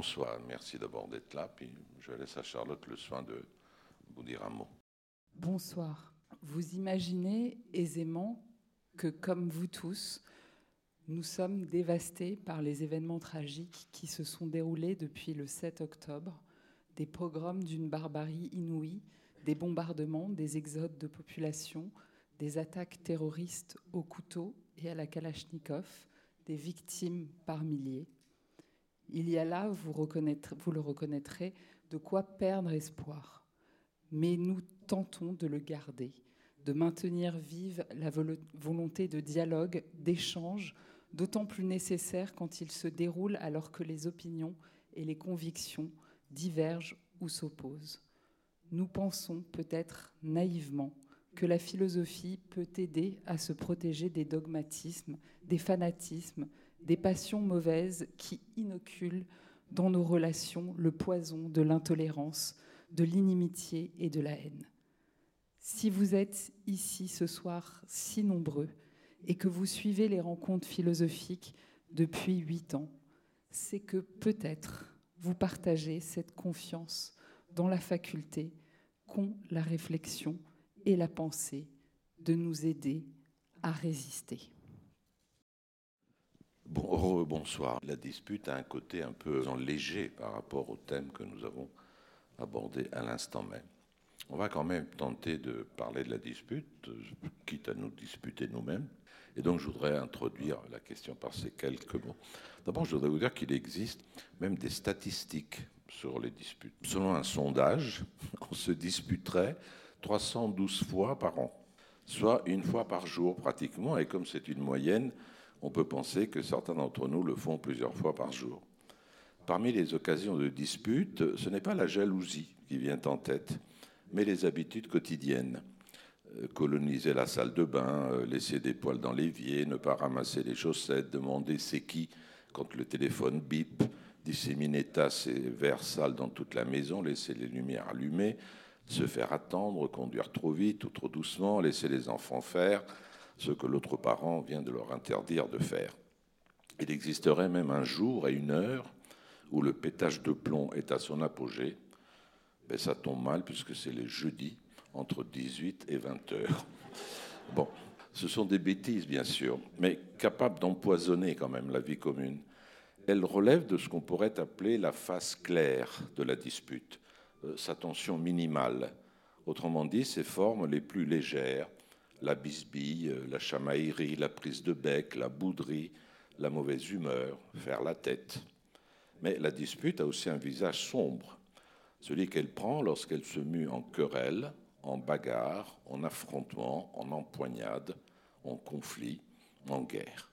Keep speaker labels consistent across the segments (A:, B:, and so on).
A: Bonsoir, merci d'abord d'être là, puis je laisse à Charlotte le soin de vous dire un mot.
B: Bonsoir. Vous imaginez aisément que, comme vous tous, nous sommes dévastés par les événements tragiques qui se sont déroulés depuis le 7 octobre, des pogroms d'une barbarie inouïe, des bombardements, des exodes de population, des attaques terroristes au couteau et à la kalachnikov, des victimes par milliers. Il y a là, vous, le reconnaîtrez, de quoi perdre espoir. Mais nous tentons de le garder, de maintenir vive la volonté de dialogue, d'échange, d'autant plus nécessaire quand il se déroule alors que les opinions et les convictions divergent ou s'opposent. Nous pensons peut-être naïvement que la philosophie peut aider à se protéger des dogmatismes, des fanatismes, des passions mauvaises qui inoculent dans nos relations le poison de l'intolérance, de l'inimitié et de la haine. Si vous êtes ici ce soir si nombreux et que vous suivez les rencontres philosophiques depuis huit ans, c'est que peut-être vous partagez cette confiance dans la faculté qu'ont la réflexion et la pensée de nous aider à résister.
A: Bon, bonsoir. La dispute a un côté un peu léger par rapport au thème que nous avons abordé à l'instant même. On va quand même tenter de parler de la dispute, quitte à nous disputer nous-mêmes. Et donc je voudrais introduire la question par ces quelques mots. D'abord, je voudrais vous dire qu'il existe même des statistiques sur les disputes. Selon un sondage, on se disputerait 312 fois par an, soit une fois par jour pratiquement, et comme c'est une moyenne, on peut penser que certains d'entre nous le font plusieurs fois par jour. Parmi les occasions de dispute, ce n'est pas la jalousie qui vient en tête, mais les habitudes quotidiennes. Euh, coloniser la salle de bain, euh, laisser des poils dans l'évier, ne pas ramasser les chaussettes, demander c'est qui quand le téléphone bip, disséminer tasses et verres sales dans toute la maison, laisser les lumières allumées, se faire attendre, conduire trop vite ou trop doucement, laisser les enfants faire ce que l'autre parent vient de leur interdire de faire. Il existerait même un jour et une heure où le pétage de plomb est à son apogée. Mais ça tombe mal puisque c'est les jeudis entre 18 et 20 heures. Bon, ce sont des bêtises bien sûr, mais capables d'empoisonner quand même la vie commune. Elles relèvent de ce qu'on pourrait appeler la face claire de la dispute, euh, sa tension minimale. Autrement dit, ses formes les plus légères, la bisbille, la chamaillerie, la prise de bec, la bouderie, la mauvaise humeur, faire la tête. Mais la dispute a aussi un visage sombre, celui qu'elle prend lorsqu'elle se mue en querelle, en bagarre, en affrontement, en empoignade, en conflit, en guerre.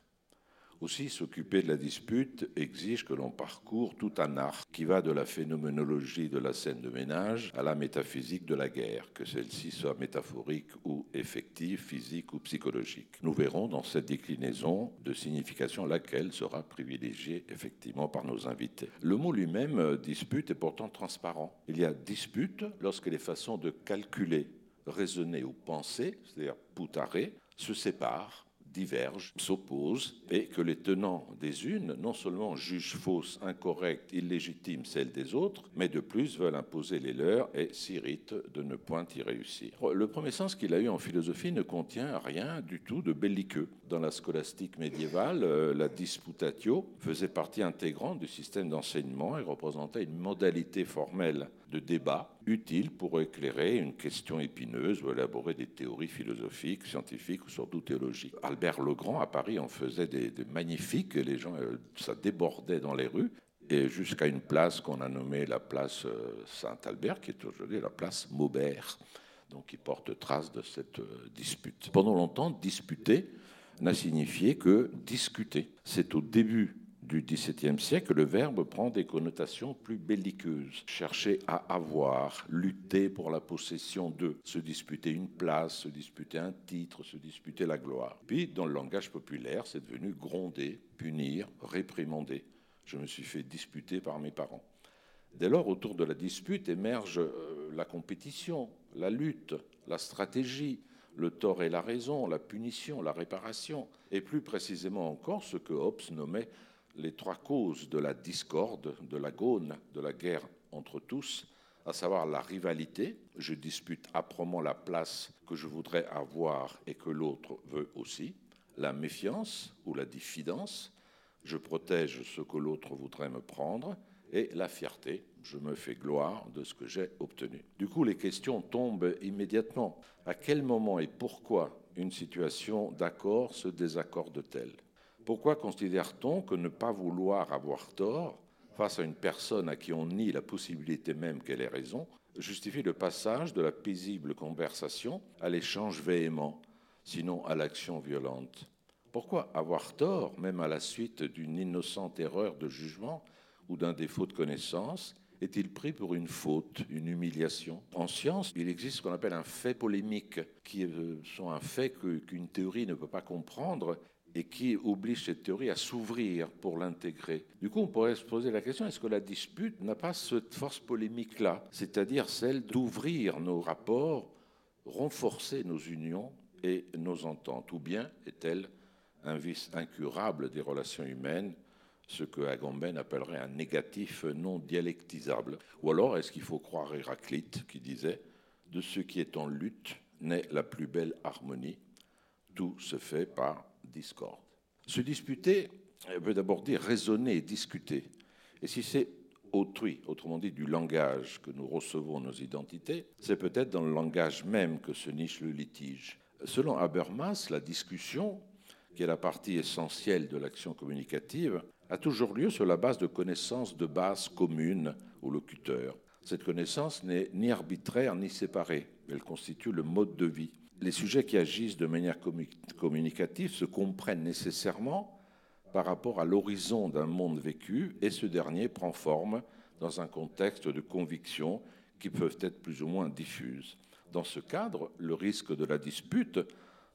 A: Aussi, s'occuper de la dispute exige que l'on parcourt tout un arc qui va de la phénoménologie de la scène de ménage à la métaphysique de la guerre, que celle-ci soit métaphorique ou effective, physique ou psychologique. Nous verrons dans cette déclinaison de signification laquelle sera privilégiée effectivement par nos invités. Le mot lui-même, euh, dispute, est pourtant transparent. Il y a dispute lorsque les façons de calculer, raisonner ou penser, c'est-à-dire poutarer, se séparent divergent, s'opposent, et que les tenants des unes non seulement jugent fausses, incorrectes, illégitimes celles des autres, mais de plus veulent imposer les leurs et s'irritent de ne point y réussir. Le premier sens qu'il a eu en philosophie ne contient rien du tout de belliqueux. Dans la scolastique médiévale, euh, la disputatio faisait partie intégrante du système d'enseignement et représentait une modalité formelle de débat utile pour éclairer une question épineuse ou élaborer des théories philosophiques, scientifiques ou surtout théologiques. Albert Legrand à Paris en faisait des, magnifiques, et les gens, euh, ça débordait dans les rues, et jusqu'à une place qu'on a nommée la place euh, Saint-Albert, qui est aujourd'hui la place Maubert, donc qui porte trace de cette euh, dispute. Pendant longtemps, disputer n'a signifié que discuter. C'est au début du XVIIe siècle, le verbe prend des connotations plus belliqueuses. Chercher à avoir, lutter pour la possession de, se disputer une place, se disputer un titre, se disputer la gloire. Puis, dans le langage populaire, c'est devenu gronder, punir, réprimander. Je me suis fait disputer par mes parents. Dès lors, autour de la dispute émerge euh, la compétition, la lutte, la stratégie, le tort et la raison, la punition, la réparation, et plus précisément encore ce que Hobbes nommait les trois causes de la discorde, de la gône, de la guerre entre tous, à savoir la rivalité, je dispute âprement la place que je voudrais avoir et que l'autre veut aussi, la méfiance ou la diffidence, je protège ce que l'autre voudrait me prendre, et la fierté, je me fais gloire de ce que j'ai obtenu. Du coup, les questions tombent immédiatement. À quel moment et pourquoi une situation d'accord se désaccorde-t-elle? Pourquoi considère-t-on que ne pas vouloir avoir tort face à une personne à qui on nie la possibilité même qu'elle ait raison, justifie le passage de la paisible conversation à l'échange véhément, sinon à l'action violente? Pourquoi avoir tort, même à la suite d'une innocente erreur de jugement ou d'un défaut de connaissance, est-il pris pour une faute, une humiliation? En science, il existe ce qu'on appelle un fait polémique, qui sont un fait qu'une théorie ne peut pas comprendre et qui oblige cette théorie à s'ouvrir pour l'intégrer. Du coup, on pourrait se poser la question, est-ce que la dispute n'a pas cette force polémique-là, c'est-à-dire celle d'ouvrir nos rapports, renforcer nos unions et nos ententes, ou bien est-elle un vice incurable des relations humaines, ce que Agamben appellerait un négatif non dialectisable? Ou alors est-ce qu'il faut croire Héraclite qui disait De ce qui est en lutte naît la plus belle harmonie, tout se fait par discorde. Se disputer veut d'abord dire raisonner et discuter. Et si c'est autrui, autrement dit du langage que nous recevons nos identités, c'est peut-être dans le langage même que se niche le litige. Selon Habermas, la discussion, qui est la partie essentielle de l'action communicative, a toujours lieu sur la base de connaissances de base communes au locuteur. Cette connaissance n'est ni arbitraire ni séparée, elle constitue le mode de vie les sujets qui agissent de manière communicative se comprennent nécessairement par rapport à l'horizon d'un monde vécu et ce dernier prend forme dans un contexte de convictions qui peuvent être plus ou moins diffuses. Dans ce cadre, le risque de la dispute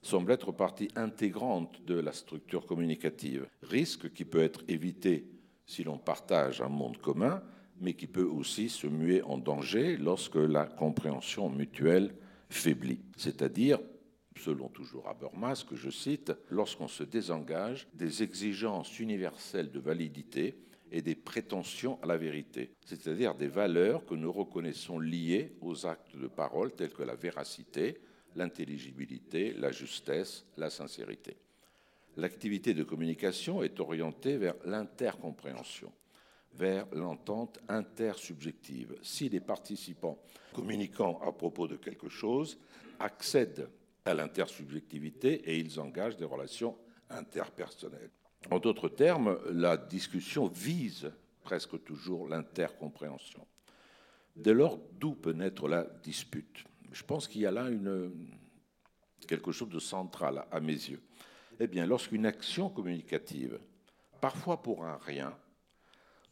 A: semble être partie intégrante de la structure communicative, risque qui peut être évité si l'on partage un monde commun, mais qui peut aussi se muer en danger lorsque la compréhension mutuelle faiblit. C'est-à-dire, selon toujours Habermas, que je cite, lorsqu'on se désengage des exigences universelles de validité et des prétentions à la vérité, c'est-à-dire des valeurs que nous reconnaissons liées aux actes de parole tels que la véracité, l'intelligibilité, la justesse, la sincérité. L'activité de communication est orientée vers l'intercompréhension vers l'entente intersubjective. Si les participants communiquant à propos de quelque chose accèdent à l'intersubjectivité et ils engagent des relations interpersonnelles. En d'autres termes, la discussion vise presque toujours l'intercompréhension. Dès lors, d'où peut naître la dispute? Je pense qu'il y a là quelque chose de central à mes yeux. Eh bien, lorsqu'une action communicative, parfois pour un rien,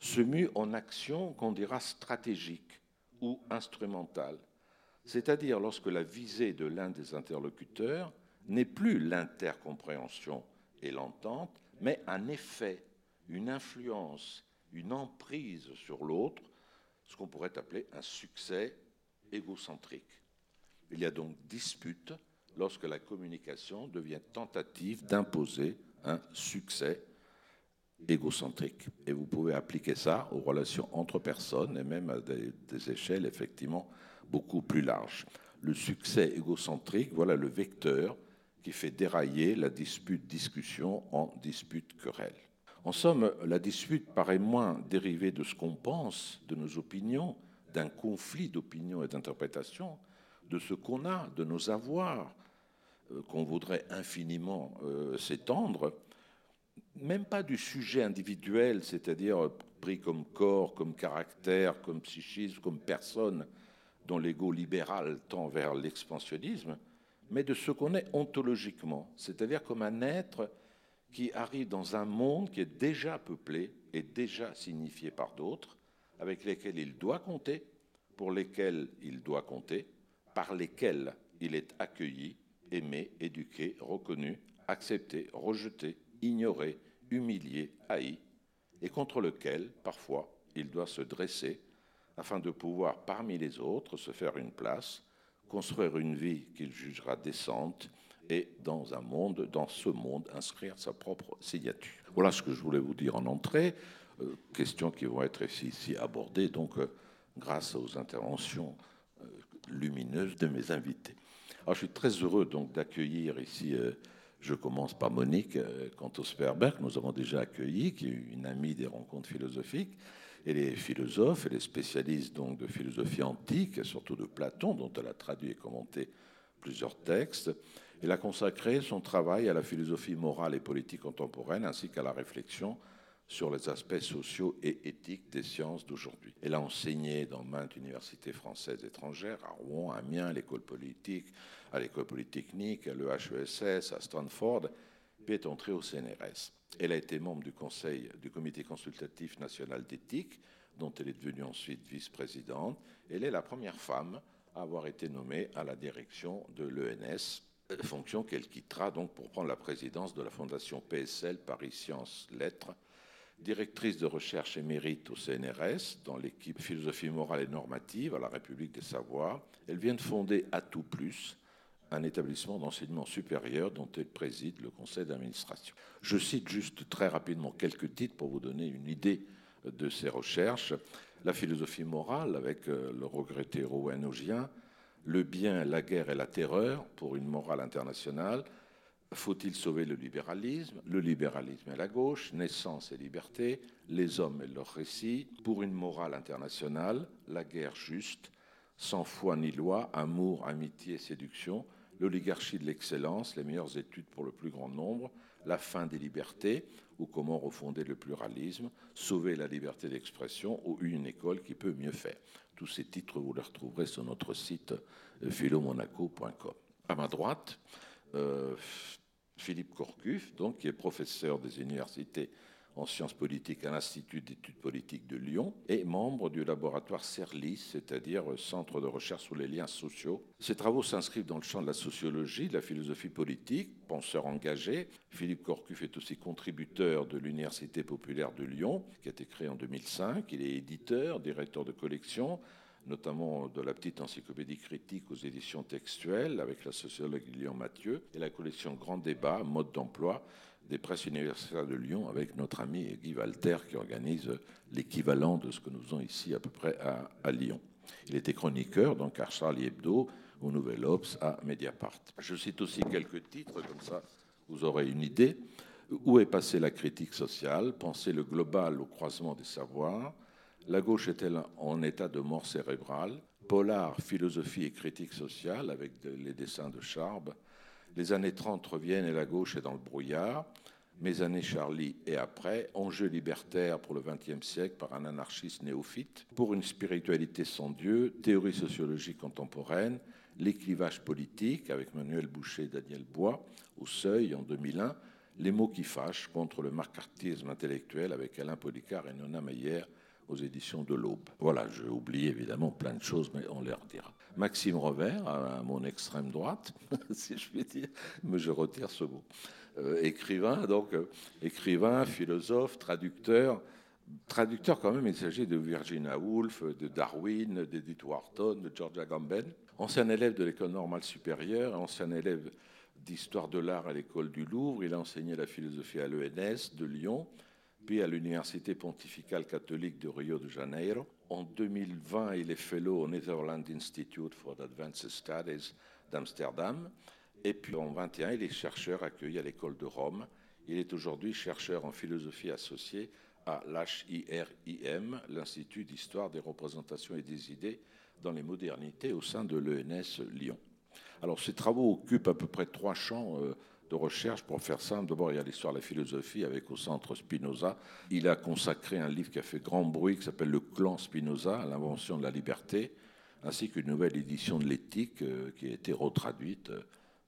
A: se mue en action qu'on dira stratégique ou instrumentale, c'est-à-dire lorsque la visée de l'un des interlocuteurs n'est plus l'intercompréhension et l'entente, mais un effet, une influence, une emprise sur l'autre, ce qu'on pourrait appeler un succès égocentrique. Il y a donc dispute lorsque la communication devient tentative d'imposer un succès égocentrique. Et vous pouvez appliquer ça aux relations entre personnes et même à des, échelles effectivement beaucoup plus larges. Le succès égocentrique, voilà le vecteur qui fait dérailler la dispute-discussion en dispute-querelle. En somme, la dispute paraît moins dérivée de ce qu'on pense, de nos opinions, d'un conflit d'opinions et d'interprétations, de ce qu'on a, de nos avoirs, euh, qu'on voudrait infiniment euh, s'étendre, même pas du sujet individuel, c'est-à-dire pris comme corps, comme caractère, comme psychisme, comme personne, dont l'ego libéral tend vers l'expansionnisme, mais de ce qu'on est ontologiquement, c'est-à-dire comme un être qui arrive dans un monde qui est déjà peuplé et déjà signifié par d'autres, avec lesquels il doit compter, pour lesquels il doit compter, par lesquels il est accueilli, aimé, éduqué, reconnu, accepté, rejeté, ignoré, humilié, haï, et contre lequel, parfois, il doit se dresser afin de pouvoir, parmi les autres, se faire une place, construire une vie qu'il jugera décente et dans un monde, dans ce monde, inscrire sa propre signature. Voilà ce que je voulais vous dire en entrée. Euh, questions qui vont être ici, abordées donc euh, grâce aux interventions euh, lumineuses de mes invités. Alors, je suis très heureux d'accueillir ici. Je commence par Monique Cantos-Sperberg, nous avons déjà accueilli, qui est une amie des rencontres philosophiques. Elle est philosophe, elle est spécialiste donc de philosophie antique, surtout de Platon, dont elle a traduit et commenté plusieurs textes. Elle a consacré son travail à la philosophie morale et politique contemporaine, ainsi qu'à la réflexion sur les aspects sociaux et éthiques des sciences d'aujourd'hui. Elle a enseigné dans maintes universités françaises étrangères, à Rouen, à Amiens, à l'école politique, à l'école polytechnique, à l'EHESS, à Stanford, puis est entrée au CNRS. Elle a été membre du conseil du comité consultatif national d'éthique, dont elle est devenue ensuite vice-présidente. Elle est la première femme à avoir été nommée à la direction de l'ENS, fonction qu'elle quittera donc pour prendre la présidence de la fondation PSL Paris Sciences Lettres, directrice de recherche émérite au CNRS dans l'équipe philosophie morale et normative à la République des Savoirs. Elle vient de fonder À tout plus, un établissement d'enseignement supérieur dont elle préside le conseil d'administration. Je cite juste très rapidement quelques titres pour vous donner une idée de ses recherches. La philosophie morale avec euh, le regretté Rowan Ogien, le bien, la guerre et la terreur pour une morale internationale. Faut-il sauver le libéralisme? Le libéralisme et la gauche, naissance et liberté, les hommes et leurs récits, pour une morale internationale, la guerre juste, sans foi ni loi, amour, amitié, séduction, l'oligarchie de l'excellence, les meilleures études pour le plus grand nombre, la fin des libertés, ou comment refonder le pluralisme, sauver la liberté d'expression, ou une école qui peut mieux faire. Tous ces titres, vous les retrouverez sur notre site euh, philomonaco.com. À ma droite, euh, Philippe Corcuf, donc, qui est professeur des universités en sciences politiques à l'Institut d'études politiques de Lyon et membre du laboratoire CERLIS, c'est-à-dire Centre de recherche sur les liens sociaux. Ses travaux s'inscrivent dans le champ de la sociologie, de la philosophie politique, penseur engagé. Philippe Corcuf est aussi contributeur de l'Université populaire de Lyon, qui a été créée en 2005. Il est éditeur, directeur de collection, notamment de la petite encyclopédie critique aux éditions textuelles avec la sociologue Lyon Mathieu et la collection Grand Débat, mode d'emploi des presses universitaires de Lyon avec notre ami Guy Walter qui organise l'équivalent de ce que nous faisons ici à peu près à, Lyon. Il était chroniqueur donc à Charlie Hebdo, au Nouvel Obs, à Mediapart. Je cite aussi quelques titres, comme ça vous aurez une idée. Où est passée la critique sociale? Penser le global au croisement des savoirs. La gauche est-elle en état de mort cérébrale? Polar, philosophie et critique sociale, avec les dessins de Charb. Les années 30 reviennent et la gauche est dans le brouillard. Mes années Charlie et après, enjeu libertaire pour le XXe siècle par un anarchiste néophyte, pour une spiritualité sans Dieu, théorie sociologique contemporaine, les clivages politiques avec Manuel Boucher et Daniel Bois au Seuil en 2001, les mots qui fâchent contre le macartisme intellectuel avec Alain Policard et Nona Meyer aux éditions de l'Aube. Voilà, j'ai oublié évidemment plein de choses, mais on les redira. Maxime Revers, à mon extrême droite, si je puis dire, mais je retire ce mot. Euh, écrivain, donc euh, écrivain, philosophe, traducteur. Traducteur quand même, il s'agit de Virginia Woolf, de Darwin, d'Edith Wharton, de Georgia Gamben. Ancien élève de l'école normale supérieure, ancien élève d'histoire de l'art à l'école du Louvre. Il a enseigné la philosophie à l'ENS de Lyon à l'Université pontificale catholique de Rio de Janeiro. En 2020, il est fellow au Netherlands Institute for Advanced Studies d'Amsterdam. Et puis en 2021, il est chercheur accueilli à l'école de Rome. Il est aujourd'hui chercheur en philosophie associé à l'HIRIM, l'Institut d'histoire des représentations et des idées dans les modernités au sein de l'ENS Lyon. Alors, ces travaux occupent à peu près trois champs euh, de recherche. Pour faire simple, d'abord, il y a l'histoire de la philosophie avec au centre Spinoza. Il a consacré un livre qui a fait grand bruit qui s'appelle Le clan Spinoza, l'invention de la liberté, ainsi qu'une nouvelle édition de l'éthique euh, qui a été retraduite, euh,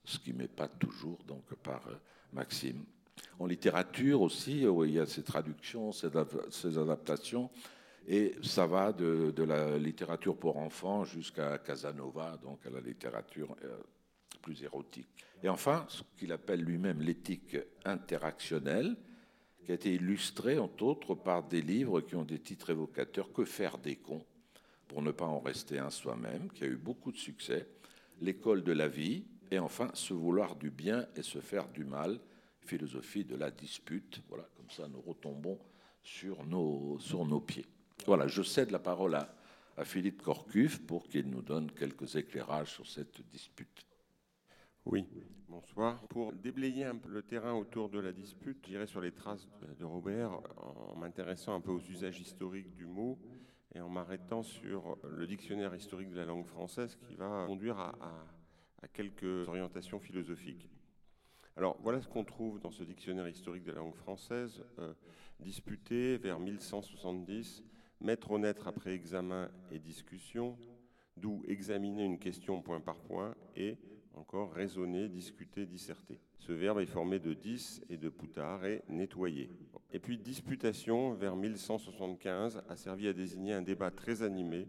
A: ce qui pas toujours donc par euh, Maxime. En littérature aussi, il y a ces traductions, ces, adaptations, et ça va de, la littérature pour enfants jusqu'à Casanova, donc à la littérature plus érotique. Et enfin, ce qu'il appelle lui-même l'éthique interactionnelle, qui a été illustrée, entre autres, par des livres qui ont des titres évocateurs Que faire des cons pour ne pas en rester un soi-même, qui a eu beaucoup de succès. L'école de la vie, Et enfin, se vouloir du bien et se faire du mal, philosophie de la dispute. Voilà, comme ça nous retombons sur nos, pieds. Voilà, je cède la parole à, à Philippe Corcuff pour qu'il nous donne quelques éclairages sur cette dispute.
C: Oui, bonsoir. Pour déblayer un peu le terrain autour de la dispute, j'irai sur les traces de Robert en m'intéressant un peu aux usages historiques du mot et en m'arrêtant sur le dictionnaire historique de la langue française qui va conduire à, quelques orientations philosophiques. Alors voilà ce qu'on trouve dans ce dictionnaire historique de la langue française, euh, disputé vers 1170, mettre au naître après examen et discussion, d'où examiner une question point par point et encore raisonner, discuter, disserter. Ce verbe est formé de dis et de poutard et nettoyer. Et puis disputation vers 1175 a servi à désigner un débat très animé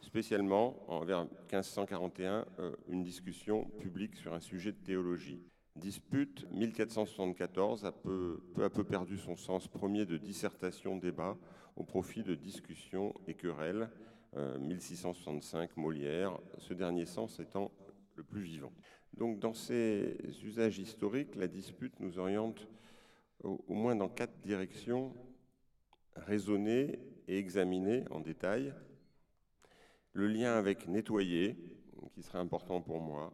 C: spécialement en, vers 1541 euh, une discussion publique sur un sujet de théologie. Dispute 1474 a peu, peu, à peu perdu son sens premier de dissertation débat au profit de discussion et querelle. Euh, 1665 Molière, ce dernier sens étant plus vivant. Donc dans ces usages historiques, la dispute nous oriente au, moins dans quatre directions raisonner et examiner en détail, le lien avec nettoyer, qui serait important pour moi.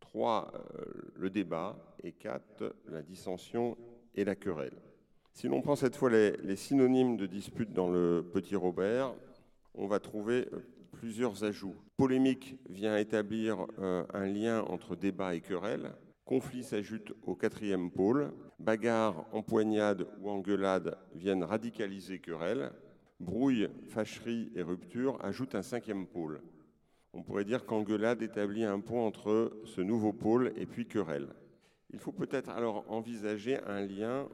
C: Trois, euh, le débat. Et quatre, la dissension et la querelle. Si l'on prend cette fois les, synonymes de dispute dans le petit Robert, on va trouver plusieurs ajouts. Polémique vient établir euh, un lien entre débat et querelle. Conflit s'ajoute au quatrième pôle. Bagarre, empoignade ou engueulade viennent radicaliser querelle brouille, fâcherie et rupture ajoutent un cinquième pôle. On pourrait dire qu'engueulade établit un pont entre ce nouveau pôle et puis querelle. Il faut peut-être alors envisager un lien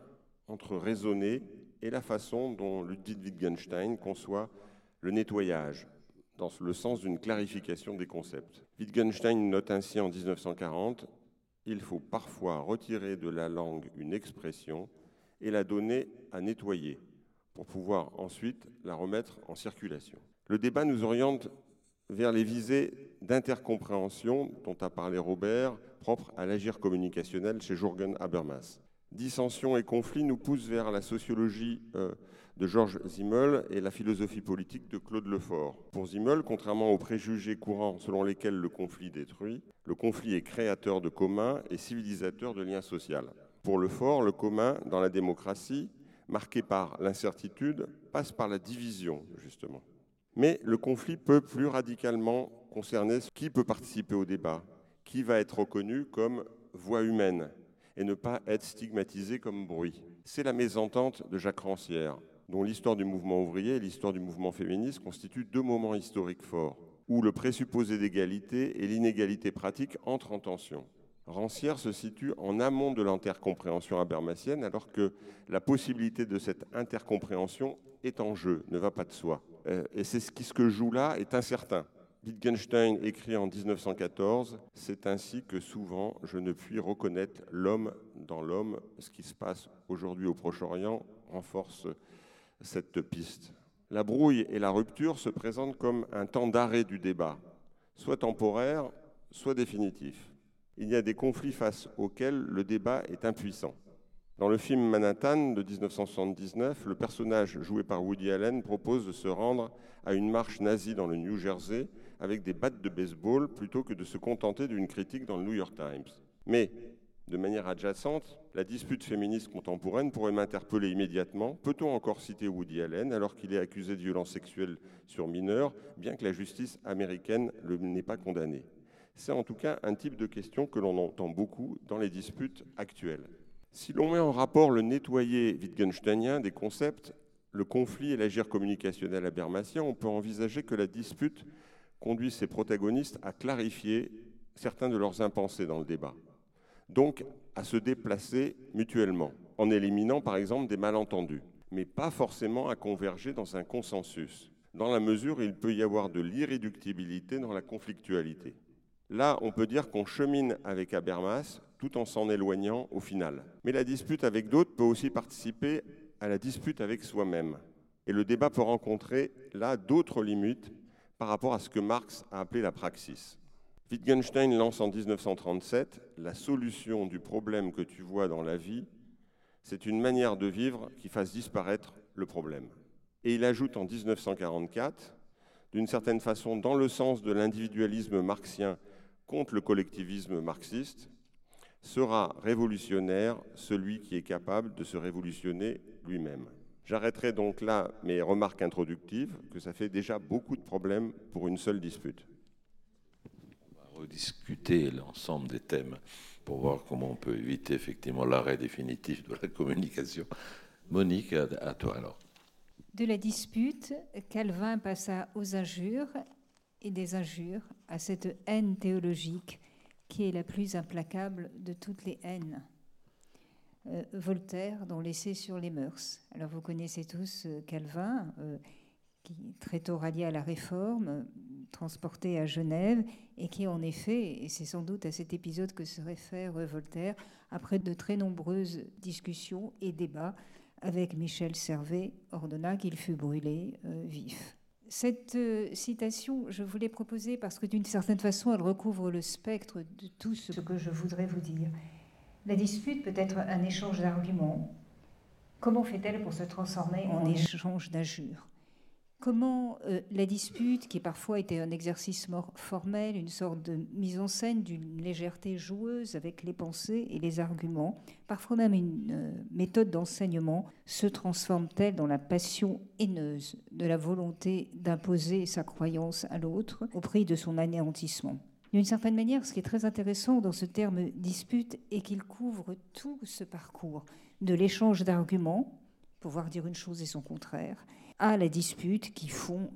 C: entre raisonner et la façon dont Ludwig Wittgenstein conçoit le nettoyage, dans le sens d'une clarification des concepts. Wittgenstein note ainsi en 1940 Il faut parfois retirer de la langue une expression et la donner à nettoyer pour pouvoir ensuite la remettre en circulation. Le débat nous oriente vers les visées d'intercompréhension dont a parlé Robert, propres à l'agir communicationnel chez Jürgen Habermas. Dissension et conflit nous poussent vers la sociologie euh, de Georges Simmel et la philosophie politique de Claude Lefort. Pour Simmel, contrairement aux préjugés courants selon lesquels le conflit détruit, le conflit est créateur de communs et civilisateur de liens sociaux. Pour Lefort, le commun dans la démocratie marqué par l'incertitude, passe par la division, justement. Mais le conflit peut plus radicalement concerner qui peut participer au débat, qui va être reconnu comme voix humaine et ne pas être stigmatisé comme bruit. C'est la mésentente de Jacques Rancière, dont l'histoire du mouvement ouvrier et l'histoire du mouvement féministe constituent deux moments historiques forts, où le présupposé d'égalité et l'inégalité pratique entrent en tension. Rancière se situe en amont de l'intercompréhension habermasienne, alors que la possibilité de cette intercompréhension est en jeu, ne va pas de soi. Euh, et c'est ce qui que joue là est incertain. Wittgenstein écrit en 1914 C'est ainsi que souvent je ne puis reconnaître l'homme dans l'homme. Ce qui se passe aujourd'hui au Proche-Orient renforce cette piste. La brouille et la rupture se présentent comme un temps d'arrêt du débat, soit temporaire, soit définitif il y a des conflits face auxquels le débat est impuissant. Dans le film Manhattan de 1979, le personnage joué par Woody Allen propose de se rendre à une marche nazie dans le New Jersey avec des battes de baseball plutôt que de se contenter d'une critique dans le New York Times. Mais, de manière adjacente, la dispute féministe contemporaine pourrait m'interpeller immédiatement. Peut-on encore citer Woody Allen alors qu'il est accusé de violences sexuelles sur mineurs, bien que la justice américaine ne l'ait pas condamné? C'est en tout cas un type de question que l'on entend beaucoup dans les disputes actuelles. Si l'on met en rapport le nettoyer wittgensteinien des concepts, le conflit et l'agir communicationnel abermatien, on peut envisager que la dispute conduit ses protagonistes à clarifier certains de leurs impensés dans le débat, donc à se déplacer mutuellement, en éliminant par exemple des malentendus, mais pas forcément à converger dans un consensus, dans la mesure où il peut y avoir de l'irréductibilité dans la conflictualité. Là, on peut dire qu'on chemine avec Habermas tout en s'en éloignant au final. Mais la dispute avec d'autres peut aussi participer à la dispute avec soi-même. Et le débat peut rencontrer là d'autres limites par rapport à ce que Marx a appelé la praxis. Wittgenstein lance en 1937 la solution du problème que tu vois dans la vie, c'est une manière de vivre qui fasse disparaître le problème. Et il ajoute en 1944, d'une certaine façon dans le sens de l'individualisme marxien contre le collectivisme marxiste, sera révolutionnaire celui qui est capable de se révolutionner lui-même. J'arrêterai donc là mes remarques introductives, que ça fait déjà beaucoup de problèmes pour une seule dispute.
A: Rediscuter l'ensemble des thèmes pour voir comment on peut éviter effectivement l'arrêt définitif de la communication. Monique, à toi alors.
D: De la dispute, Calvin passa aux injures et des injures à cette haine théologique qui est la plus implacable de toutes les haines. Euh, Voltaire, dans l'essai sur les mœurs. Alors vous connaissez tous euh, Calvin, euh, qui très tôt rallié à la Réforme, transporté à Genève, et qui en effet, et c'est sans doute à cet épisode que se réfère Voltaire, après de très nombreuses discussions et débats avec Michel Servet, ordonna qu'il fût brûlé vif. Cette euh, citation, je voulais proposer parce que d'une certaine façon, elle recouvre le spectre de tout ce que je voudrais vous dire. La dispute peut être un échange d'arguments. Comment fait-elle pour se transformer en échange d'injures Comment euh, la dispute, qui parfois était un exercice formel, une sorte de mise en scène d'une légèreté joueuse avec les pensées et les arguments, parfois même une euh, méthode d'enseignement, se transforme-t-elle dans la passion haineuse de la volonté d'imposer sa croyance à l'autre au prix de son anéantissement? D'une certaine manière, ce qui est très intéressant dans ce terme dispute est qu'il couvre tout ce parcours de l'échange d'arguments, pouvoir dire une chose et son contraire, à la dispute qui,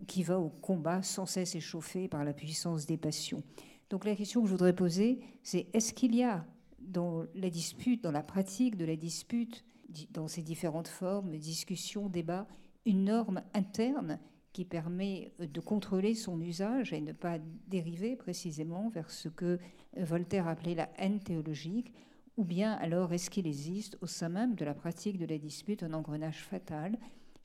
D: qui va au combat sans cesse échauffé par la puissance des passions. Donc la question que je voudrais poser, c'est est-ce qu'il y a dans la dispute, dans la pratique de la dispute, dans ses différentes formes, discussions, débats, une norme interne qui permet de contrôler son usage et ne pas dériver précisément vers ce que Voltaire appelait la haine théologique, ou bien alors est-ce qu'il existe au sein même de la pratique de la dispute un engrenage fatal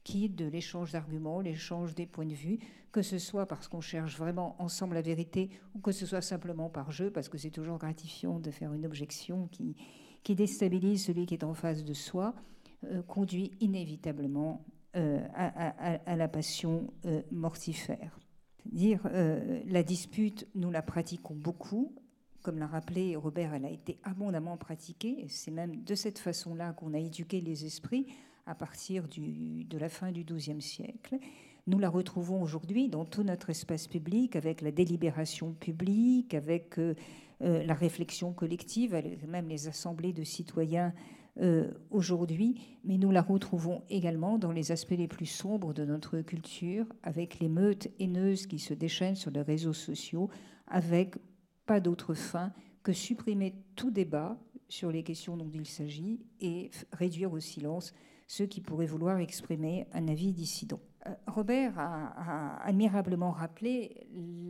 D: qui de l'échange d'arguments, l'échange des points de vue, que ce soit parce qu'on cherche vraiment ensemble la vérité ou que ce soit simplement par jeu, parce que c'est toujours gratifiant de faire une objection qui, déstabilise celui qui est en face de soi, euh, conduit inévitablement euh, à, la passion euh, mortifère. Dire la dispute, nous la pratiquons beaucoup. Comme l'a rappelé Robert, elle a été abondamment pratiquée. C'est même de cette façon-là qu'on a éduqué les esprits à partir de la fin du XIIe siècle. Nous la retrouvons aujourd'hui dans tout notre espace public, avec la délibération publique, avec euh, euh, la réflexion collective, même les assemblées de citoyens euh, aujourd'hui, mais nous la retrouvons également dans les aspects les plus sombres de notre culture, avec les meutes haineuses qui se déchaînent sur les réseaux sociaux, avec pas d'autre fin que supprimer tout débat sur les questions dont il s'agit et réduire au silence ceux qui pourraient vouloir exprimer un avis dissident. Euh, Robert a, admirablement rappelé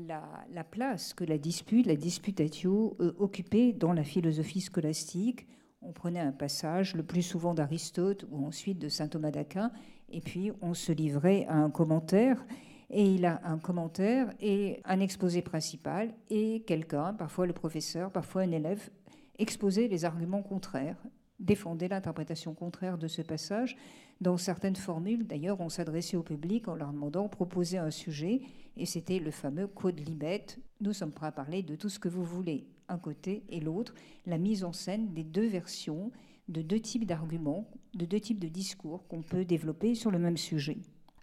D: la, place que la dispute, la disputatio, euh, occupait dans la philosophie scolastique. On prenait un passage, le plus souvent d'Aristote ou ensuite de saint Thomas d'Aquin, et puis on se livrait à un commentaire. Et il a un commentaire et un exposé principal, et quelqu'un, parfois le professeur, parfois un élève, exposait les arguments contraires défendait l'interprétation contraire de ce passage. Dans certaines formules, d'ailleurs, on s'adressait au public en leur demandant proposer un sujet, et c'était le fameux code libet. Nous sommes prêts à parler de tout ce que vous voulez, un côté et l'autre, la mise en scène des deux versions, de deux types d'arguments, de deux types de discours qu'on peut développer sur le même sujet.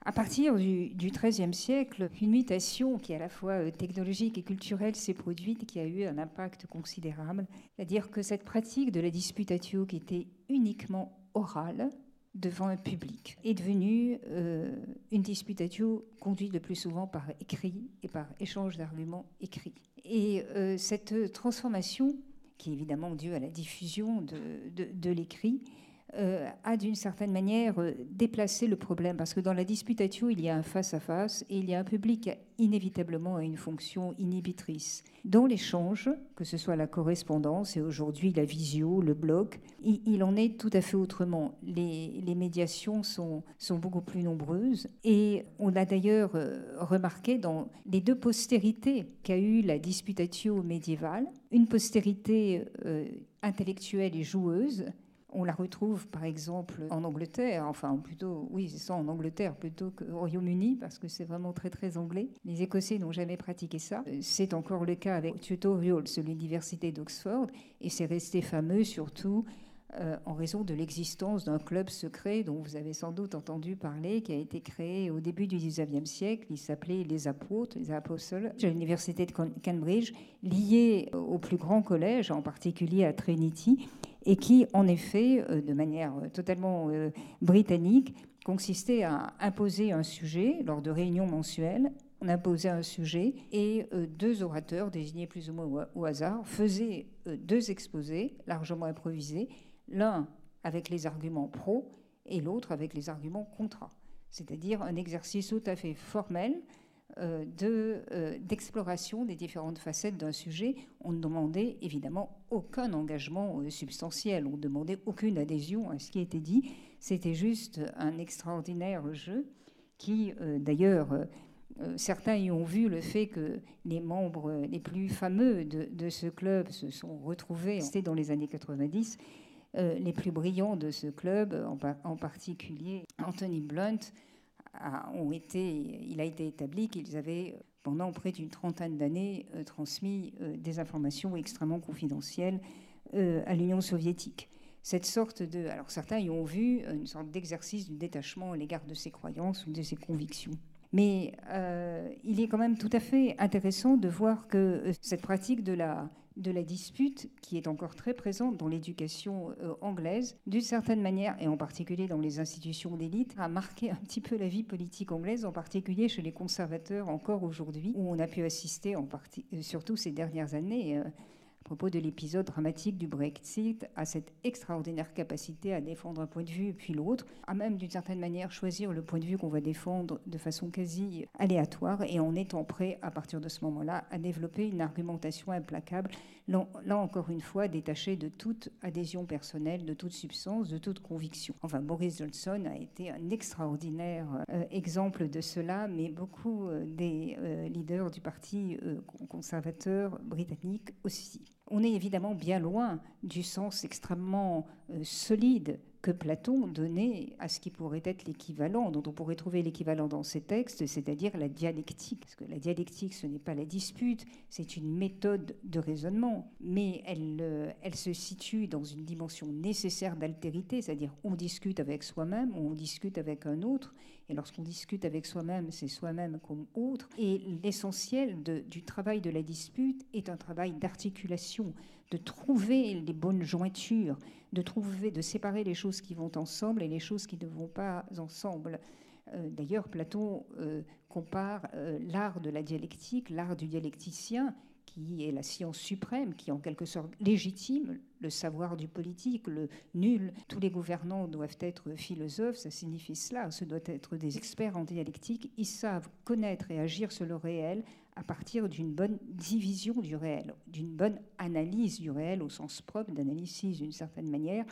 D: À partir du XIIIe siècle, une mutation qui est à la fois euh, technologique et culturelle s'est produite, qui a eu un impact considérable. C'est-à-dire que cette pratique de la disputatio, qui était uniquement orale, devant un public, est devenue euh, une disputatio conduite le plus souvent par écrit et par échange d'arguments écrits. Et euh, cette transformation, qui est évidemment due à la diffusion de, l'écrit, a d'une certaine manière euh, déplacé le problème, parce que dans la disputatio, il y a un face-à-face et il y a un public qui inévitablement a une fonction inhibitrice. Dans l'échange, que ce soit la correspondance et aujourd'hui la visio, le blog, il, en est tout à fait autrement. Les, les médiations sont, sont, beaucoup plus nombreuses et on a d'ailleurs euh, remarqué dans les deux postérités qu'a eu la disputatio médiévale, une postérité intellectuelle et joueuse, on la retrouve par exemple en Angleterre, enfin plutôt, oui, c'est ça, en Angleterre plutôt qu'au Royaume-Uni, parce que c'est vraiment très très anglais. Les Écossais n'ont jamais pratiqué ça. C'est encore le cas avec Tutorials, l'université d'Oxford, et c'est resté fameux surtout euh, en raison de l'existence d'un club secret dont vous avez sans doute entendu parler, qui a été créé au début du 19e siècle. Il s'appelait les apôtres, les apostles, à l'université de Cambridge, lié au plus grand collège, en particulier à Trinity et qui, en effet, euh, de manière euh, totalement euh, britannique, consistait à imposer un sujet lors de réunions mensuelles. On imposait un sujet et deux orateurs, désignés plus ou moins au hasard, faisaient deux exposés largement improvisés, l'un avec les arguments pro et l'autre avec les arguments contra. C'est-à-dire un exercice tout à fait formel euh, euh, d'exploration des différentes facettes d'un sujet. On ne demandait évidemment aucun engagement euh, substantiel, on ne demandait aucune adhésion à ce qui était dit. C'était juste un extraordinaire jeu qui, d'ailleurs, certains y ont vu le fait que les membres les plus fameux de, ce club se sont retrouvés, c'était dans les années 90, les plus brillants de ce club, en particulier Anthony Blunt, ont été, il a été établi qu'ils avaient, pendant près d'une trentaine d'années, euh, transmis euh, des informations extrêmement confidentielles euh, à l'Union soviétique. Cette sorte de. Alors certains y ont vu une sorte d'exercice du détachement à l'égard de ses croyances ou de ses convictions. Mais il est quand même tout à fait intéressant de voir que cette pratique de la de la dispute qui est encore très présente dans l'éducation euh, anglaise, d'une certaine manière, et en particulier dans les institutions d'élite, a marqué un petit peu la vie politique anglaise, en particulier chez les conservateurs encore aujourd'hui, où on a pu assister, euh, surtout ces dernières années, euh, propos de l'épisode dramatique du Brexit, à cette extraordinaire capacité à défendre un point de vue puis l'autre, à même d'une certaine manière choisir le point de vue qu'on va défendre de façon quasi aléatoire et en étant prêt à partir de ce moment-là à développer une argumentation implacable, là encore une fois détachée de toute adhésion personnelle, de toute substance, de toute conviction. Enfin, Boris Johnson a été un extraordinaire euh, exemple de cela, mais beaucoup euh, des euh, leaders du Parti conservateur britannique aussi on est évidemment bien loin du sens extrêmement euh, solide que Platon donnait à ce qui pourrait être l'équivalent, dont on pourrait trouver l'équivalent dans ses textes, c'est-à-dire la dialectique. Parce que la dialectique, ce n'est pas la dispute, c'est une méthode de raisonnement, mais elle, euh, elle se situe dans une dimension nécessaire d'altérité, c'est-à-dire on discute avec soi-même, on discute avec un autre, et lorsqu'on discute avec soi-même, c'est soi-même comme autre. Et l'essentiel du travail de la dispute est un travail d'articulation, de trouver les bonnes jointures, de trouver, de séparer les choses qui vont ensemble et les choses qui ne vont pas ensemble. Euh, d'ailleurs, Platon euh, compare euh, l'art de la dialectique, l'art du dialecticien, qui est la science suprême, qui en quelque sorte légitime le savoir du politique, le nul. Tous les gouvernants doivent être philosophes, ça signifie cela, ce doit être des experts en dialectique. Ils savent connaître et agir sur le réel à partir d'une bonne division du réel, d'une bonne analyse du réel au sens propre d'analyse d'une certaine manière.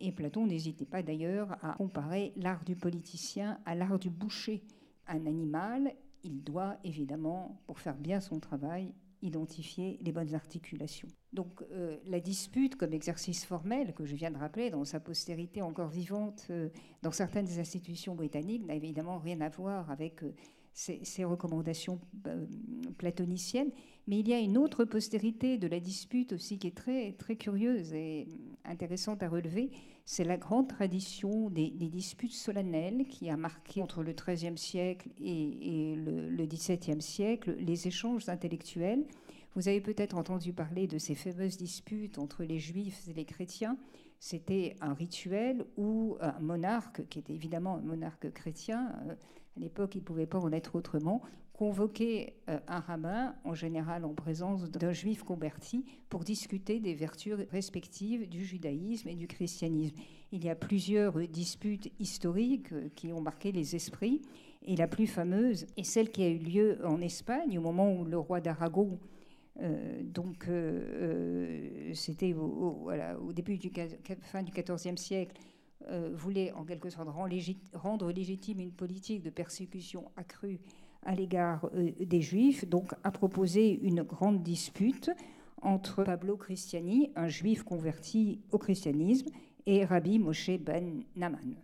D: Et Platon n'hésitait pas d'ailleurs à comparer l'art du politicien à l'art du boucher. Un animal, il doit évidemment, pour faire bien son travail, identifier les bonnes articulations. Donc euh, la dispute comme exercice formel que je viens de rappeler dans sa postérité encore vivante euh, dans certaines institutions britanniques n'a évidemment rien à voir avec euh, ces, recommandations platoniciennes, mais il y a une autre postérité de la dispute aussi qui est très, très curieuse et intéressante à relever, c'est la grande tradition des, disputes solennelles qui a marqué entre le XIIIe siècle et, le, XVIIe siècle les échanges intellectuels. Vous avez peut-être entendu parler de ces fameuses disputes entre les juifs et les chrétiens. C'était un rituel où un monarque, qui était évidemment un monarque chrétien, euh, à l'époque il ne pouvait pas en être autrement, convoquer euh, un rabbin, en général en présence d'un juif converti, pour discuter des vertus respectives du judaïsme et du christianisme. il y a plusieurs disputes historiques qui ont marqué les esprits. Et la plus fameuse est celle qui a eu lieu en Espagne au moment où le roi d'Aragon, euh, donc euh, c'était au, début du fin du XIVe siècle, voulait en quelque sorte rendre légitime une politique de persécution accrue à l'égard des Juifs, donc a proposé une grande dispute entre Pablo Cristiani, un juif converti au christianisme, et Rabbi Moshe Ben Naman.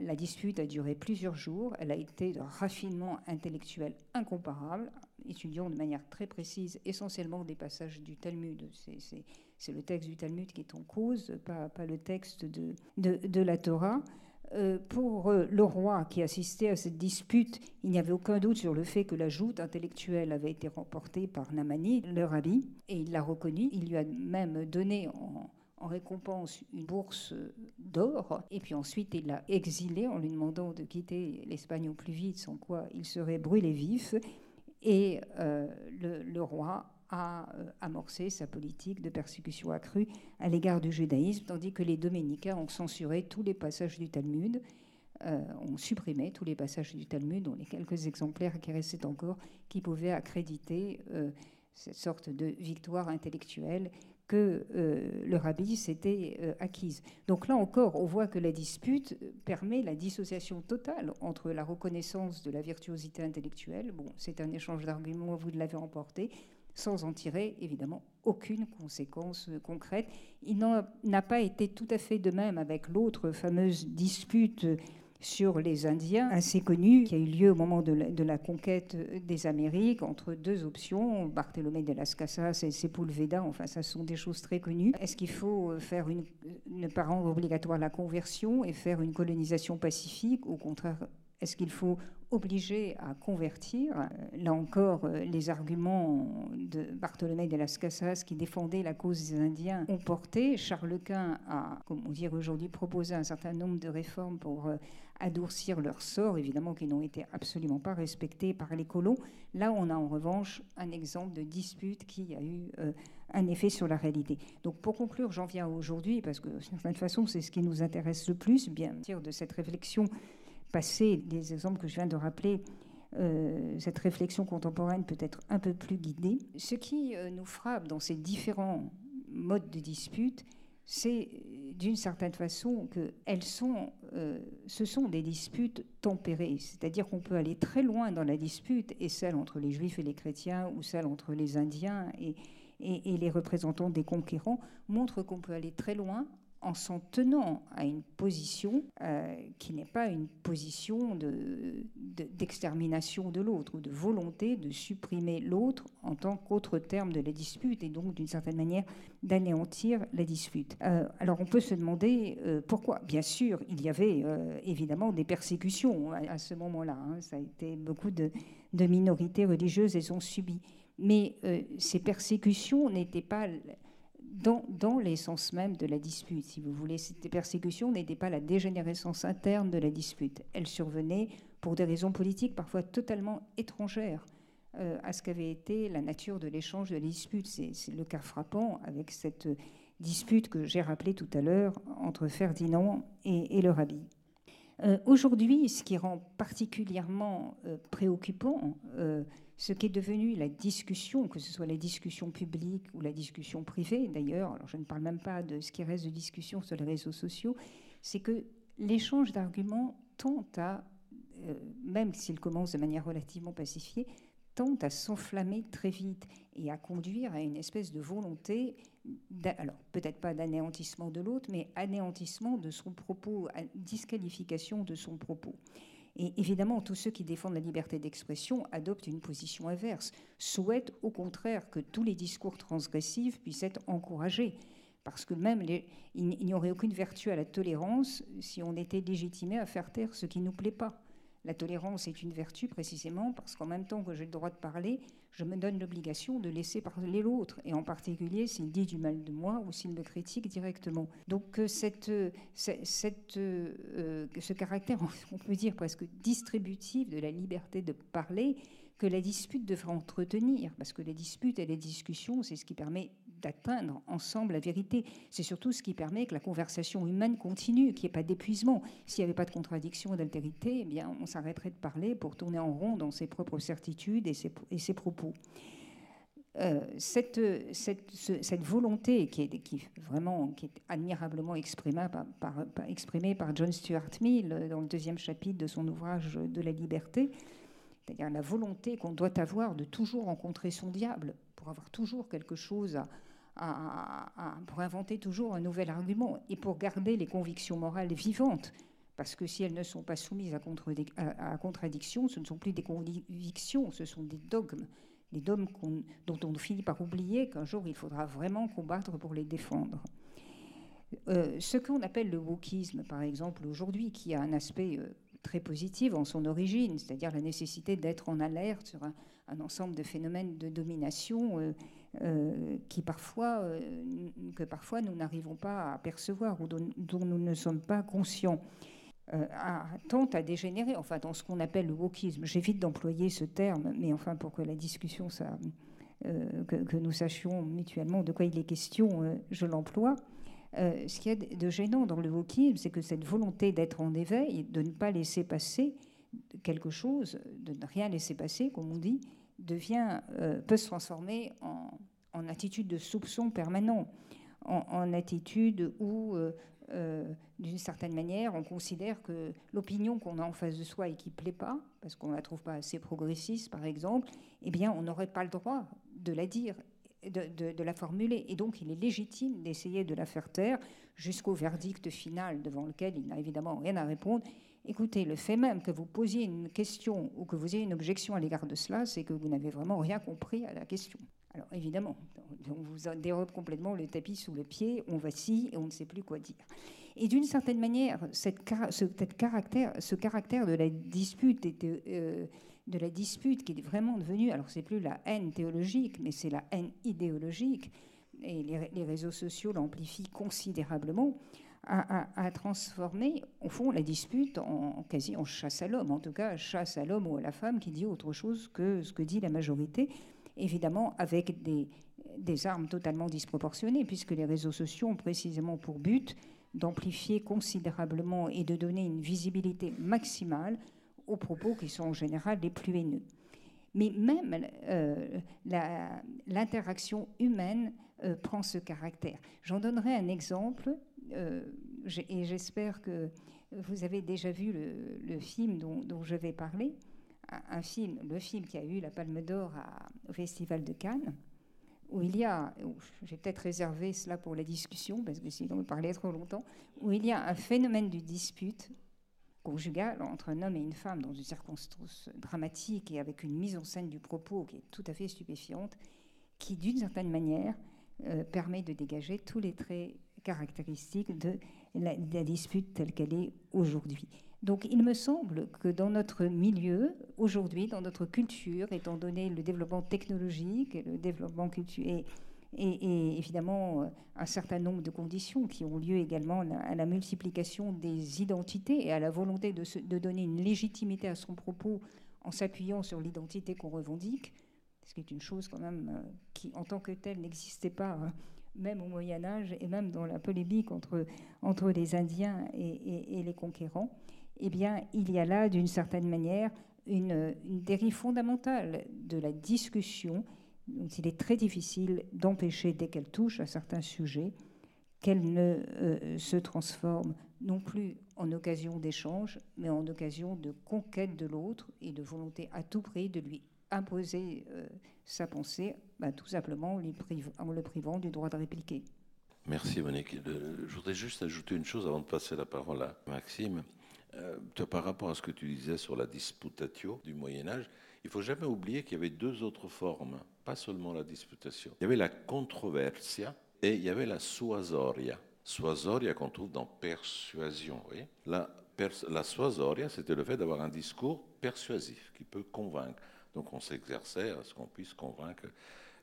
D: La dispute a duré plusieurs jours, elle a été de raffinement intellectuel incomparable, étudiant de manière très précise essentiellement des passages du Talmud. C'est le texte du Talmud qui est en cause, pas, le texte de, de la Torah. Euh, pour euh, le roi qui assistait à cette dispute, il n'y avait aucun doute sur le fait que la joute intellectuelle avait été remportée par Namani, le rabbi, et il l'a reconnu. Il lui a même donné en, récompense une bourse d'or, et puis ensuite il l'a exilé en lui demandant de quitter l'Espagne au plus vite, sans quoi il serait brûlé vif. Et euh, le roi a euh, amorcé sa politique de persécution accrue à l'égard du judaïsme, tandis que les doménicains ont censuré tous les passages du Talmud, euh, ont supprimé tous les passages du Talmud, dont les quelques exemplaires qui restaient encore, qui pouvaient accréditer euh, cette sorte de victoire intellectuelle que le rabbi s'était acquise. Donc là encore, on voit que la dispute permet la dissociation totale entre la reconnaissance de la virtuosité intellectuelle, bon, c'est un échange d'arguments, vous l'avez emporté, sans en tirer évidemment aucune conséquence concrète. Il n'a pas été tout à fait de même avec l'autre fameuse dispute sur les Indiens, assez connue, qui a eu lieu au moment de la, conquête des Amériques, entre deux options, Bartholomé de las Casas et Sepulveda, enfin ça sont des choses très connues. Est-ce qu'il faut faire une, ne pas rendre obligatoire la conversion et faire une colonisation pacifique, au contraire est-ce qu'il faut obliger à convertir Là encore, euh, les arguments de Bartholomé de las Casas qui défendait la cause des Indiens ont porté. Charles Quint a, comme on dirait aujourd'hui, proposé un certain nombre de réformes pour euh, adoucir leur sort, évidemment qui n'ont été absolument pas respectés par les colons. Là, on a en revanche un exemple de dispute qui a eu euh, un effet sur la réalité. Donc pour conclure, j'en viens aujourd'hui, parce que de certaine façon, c'est ce qui nous intéresse le plus, bien sûr, de cette réflexion passer des exemples que je viens de rappeler, euh, cette réflexion contemporaine peut être un peu plus guidée. Ce qui euh, nous frappe dans ces différents modes de dispute, c'est d'une certaine façon que elles sont, euh, ce sont des disputes tempérées, c'est-à-dire qu'on peut aller très loin dans la dispute, et celle entre les juifs et les chrétiens, ou celle entre les Indiens et, et les représentants des conquérants, montre qu'on peut aller très loin en s'en tenant à une position euh, qui n'est pas une position d'extermination de, l'autre ou de volonté de supprimer l'autre en tant qu'autre terme de la dispute et donc d'une certaine manière d'anéantir la dispute. Euh, alors on peut se demander euh, pourquoi? Bien sûr, il y avait évidemment des persécutions à, ce moment-là. Hein. Ça a été beaucoup de, de minorités religieuses, elles ont subi. Mais ces persécutions n'étaient pas dans, l'essence même de la dispute, si vous voulez. Cette persécution n'était pas la dégénérescence interne de la dispute. Elle survenait pour des raisons politiques parfois totalement étrangères euh, à ce qu'avait été la nature de l'échange de la dispute. C'est le cas frappant avec cette dispute que j'ai rappelée tout à l'heure entre Ferdinand et, le rabbi. Euh, aujourd'hui, ce qui rend particulièrement euh, préoccupant ce qui est devenu la discussion, que ce soit la discussion publique ou la discussion privée d'ailleurs, alors je ne parle même pas de ce qui reste de discussion sur les réseaux sociaux, c'est que l'échange d'arguments tente à, euh, même s'il commence de manière relativement pacifiée, tente à s'enflammer très vite et à conduire à une espèce de volonté, alors peut-être pas d'anéantissement de l'autre, mais anéantissement de son propos, disqualification de son propos. Et évidemment, tous ceux qui défendent la liberté d'expression adoptent une position inverse, souhaitent au contraire que tous les discours transgressifs puissent être encouragés. Parce que même il n'y aurait aucune vertu à la tolérance si on était légitimé à faire taire ce qui ne nous plaît pas. La tolérance est une vertu précisément parce qu'en même temps que j'ai le droit de parler, je me donne l'obligation de laisser parler l'autre, et en particulier s'il dit du mal de moi ou s'il me critique directement. Donc euh, cette, euh, cette, euh, ce caractère, on peut dire presque distributif de la liberté de parler, que la dispute devrait entretenir, parce que les disputes et les discussions, c'est ce qui permet d'atteindre ensemble la vérité. C'est surtout ce qui permet que la conversation humaine continue, qu'il n'y ait pas d'épuisement. S'il n'y avait pas de contradiction d'altérité, eh bien, on s'arrêterait de parler pour tourner en rond dans ses propres certitudes et ses, et ses propos. Euh, cette, cette, cette, volonté qui est, qui, vraiment, qui est admirablement exprimée par, par, exprimée par John Stuart Mill dans le deuxième chapitre de son ouvrage De la liberté, c'est-à-dire la volonté qu'on doit avoir de toujours rencontrer son diable, pour avoir toujours quelque chose à, pour inventer toujours un nouvel argument et pour garder les convictions morales vivantes. Parce que si elles ne sont pas soumises à, à contradiction, ce ne sont plus des convictions, ce sont des dogmes les dogmes dont on finit par oublier qu'un jour il faudra vraiment combattre pour les défendre. Euh, ce qu'on appelle le wokisme, par exemple, aujourd'hui, qui a un aspect euh, très positif en son origine, c'est-à-dire la nécessité d'être en alerte sur un, ensemble de phénomènes de domination euh, qui parfois, que parfois nous n'arrivons pas à percevoir ou dont nous ne sommes pas conscients euh, tente à dégénérer, enfin dans ce qu'on appelle le wokisme. J'évite d'employer ce terme, mais enfin pour que la discussion, euh, que, nous sachions mutuellement de quoi il est question, euh, je l'emploie. Euh, ce qui est de gênant dans le wokisme, c'est que cette volonté d'être en éveil, de ne pas laisser passer quelque chose, de ne rien laisser passer, comme on dit, devient, peut se transformer en, attitude de soupçon permanent, en, attitude où euh, d'une certaine manière, on considère que l'opinion qu'on a en face de soi et qui ne plaît pas, parce qu'on ne la trouve pas assez progressiste, par exemple, eh bien, on n'aurait pas le droit de la dire, de, la formuler. Et donc, il est légitime d'essayer de la faire taire jusqu'au verdict final devant lequel il n'a évidemment rien à répondre. Écoutez, le fait même que vous posiez une question ou que vous ayez une objection à l'égard de cela, c'est que vous n'avez vraiment rien compris à la question. Alors évidemment, on vous dérobe complètement le tapis sous le pied, on vacille et on ne sait plus quoi dire. Et d'une certaine manière, ce, caractère, ce caractère de la dispute euh, de, la dispute qui est vraiment devenu, alors c'est plus la haine théologique, mais c'est la haine idéologique, et les, réseaux sociaux l'amplifient considérablement, a, transformé, au fond, la dispute en, quasi en chasse à l'homme, en tout cas chasse à l'homme ou à la femme qui dit autre chose que ce que dit la majorité évidemment avec des armes totalement disproportionnées, puisque les réseaux sociaux ont précisément pour but d'amplifier considérablement et de donner une visibilité maximale aux propos qui sont en général les plus haineux. Mais même euh, l'interaction humaine euh, prend ce caractère. J'en donnerai un exemple, euh, et j'espère que vous avez déjà vu le, film dont, dont, je vais parler un film, le film qui a eu la Palme d'Or au Festival de Cannes, où il y a, j'ai peut-être réservé cela pour la discussion, parce que sinon on parlait trop longtemps, où il y a un phénomène de dispute conjugale entre un homme et une femme dans une circonstance dramatique et avec une mise en scène du propos qui est tout à fait stupéfiante, qui d'une certaine manière euh, permet de dégager tous les traits caractéristiques de la dispute telle qu'elle est aujourd'hui. Donc il me semble que dans notre milieu, aujourd'hui, dans notre culture, étant donné le développement technologique et le développement culturel, et, évidemment euh, un certain nombre de conditions qui ont lieu également à la multiplication des identités et à la volonté de, donner une légitimité à son propos en s'appuyant sur l'identité qu'on revendique, ce qui est une chose quand même euh, qui en tant que telle n'existait pas. Hein, même au Moyen Âge et même dans la polémique entre, entre les Indiens et les conquérants eh bien, il y a là, d'une certaine manière, une, dérive fondamentale de la discussion dont il est très difficile d'empêcher, dès qu'elle touche à certains sujets, qu'elle ne euh, se transforme non plus en occasion d'échange, mais en occasion de conquête de l'autre et de volonté à tout prix de lui imposer euh, sa pensée, bah, tout simplement en, le privant du droit de répliquer.
A: Merci Monique. Je voudrais juste ajouter une chose avant de passer la parole à Maxime. Euh, par rapport à ce que tu disais sur la disputatio du Moyen Âge, il faut jamais oublier qu'il y avait deux autres formes, pas seulement la disputation. Il y avait la controversia et il y avait la suasoria. Suasoria qu'on trouve dans persuasion. La, la suasoria, c'était le fait d'avoir un discours persuasif qui peut convaincre. Donc on s'exerçait à ce qu'on puisse convaincre.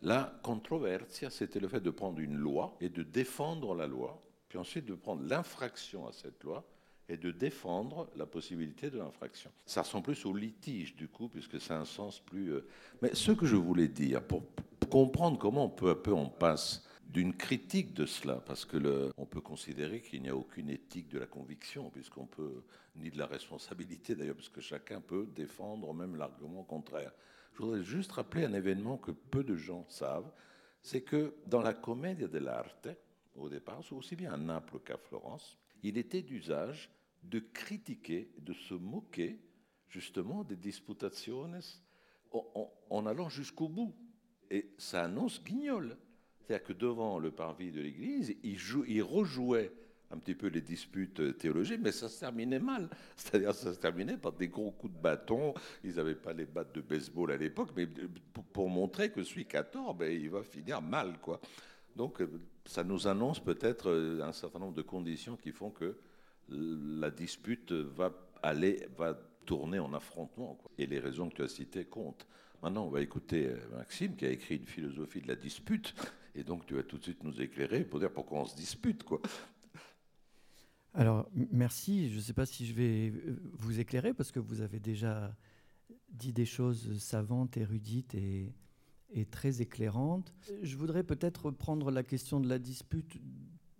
A: La controversia, c'était le fait de prendre une loi et de défendre la loi, puis ensuite de prendre l'infraction à cette loi et de défendre la possibilité de l'infraction. Ça ressemble plus au litige, du coup, puisque c'est un sens plus... Euh, mais ce que je voulais dire, pour comprendre comment peu à peu on passe d'une critique de cela, parce que on peut considérer qu'il n'y a aucune éthique de la conviction, puisqu'on peut, ni de la responsabilité d'ailleurs, parce que chacun peut défendre même l'argument contraire. Je voudrais juste rappeler un événement que peu de gens savent, c'est que dans la Commedia dell'arte, au départ, aussi bien à Naples qu'à Florence, il était d'usage de critiquer, de se moquer justement des disputationes en, allant jusqu'au bout. Et ça annonce guignol. C'est-à-dire que devant le parvis de l'église, il, rejouait un petit peu les disputes théologiques, mais ça se terminait mal. C'est-à-dire ça se terminait par des gros coups de bâton. Ils n'avaient pas les battes de baseball à l'époque, mais pour, montrer que celui 14, ben, il va finir mal. quoi. Donc ça nous annonce peut-être un certain nombre de conditions qui font que la dispute va aller, va tourner en affrontement. Et les raisons que tu as citées comptent. Maintenant, on va écouter Maxime qui a écrit une philosophie de la dispute. Et donc, tu vas tout de suite nous éclairer pour dire pourquoi on se dispute, quoi.
E: Alors, merci. Je ne sais pas si je vais euh, vous éclairer parce que vous avez déjà dit des choses savantes, érudites et, et très éclairantes. Je voudrais peut-être prendre la question de la dispute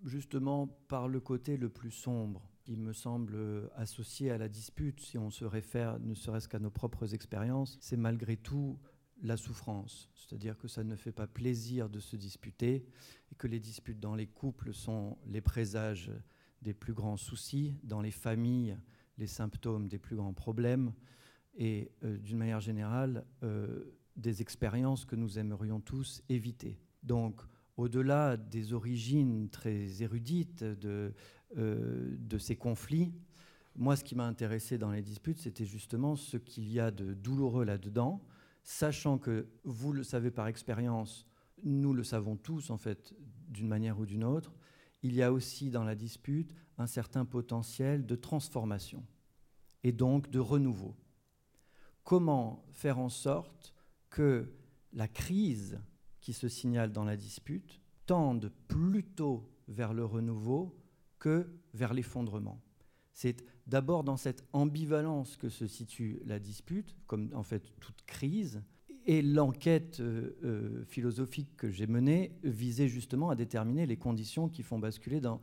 E: justement par le côté le plus sombre qui me semble associé à la dispute, si on se réfère ne serait-ce qu'à nos propres expériences, c'est malgré tout la souffrance. C'est-à-dire que ça ne fait pas plaisir de se disputer et que les disputes dans les couples sont les présages des plus grands soucis, dans les familles, les symptômes des plus grands problèmes et euh, d'une manière générale, euh, des expériences que nous aimerions tous éviter. Donc, au-delà des origines très érudites de, euh, de ces conflits, moi, ce qui m'a intéressé dans les disputes, c'était justement ce qu'il y a de douloureux là-dedans, sachant que vous le savez par expérience, nous le savons tous en fait d'une manière ou d'une autre, il y a aussi dans la dispute un certain potentiel de transformation et donc de renouveau. Comment faire en sorte que la crise se signale dans la dispute tende plutôt vers le renouveau que vers l'effondrement C'est d'abord dans cette ambivalence que se situe la dispute, comme en fait toute crise. Et l'enquête euh, euh, philosophique que j'ai menée visait justement à déterminer les conditions qui font basculer dans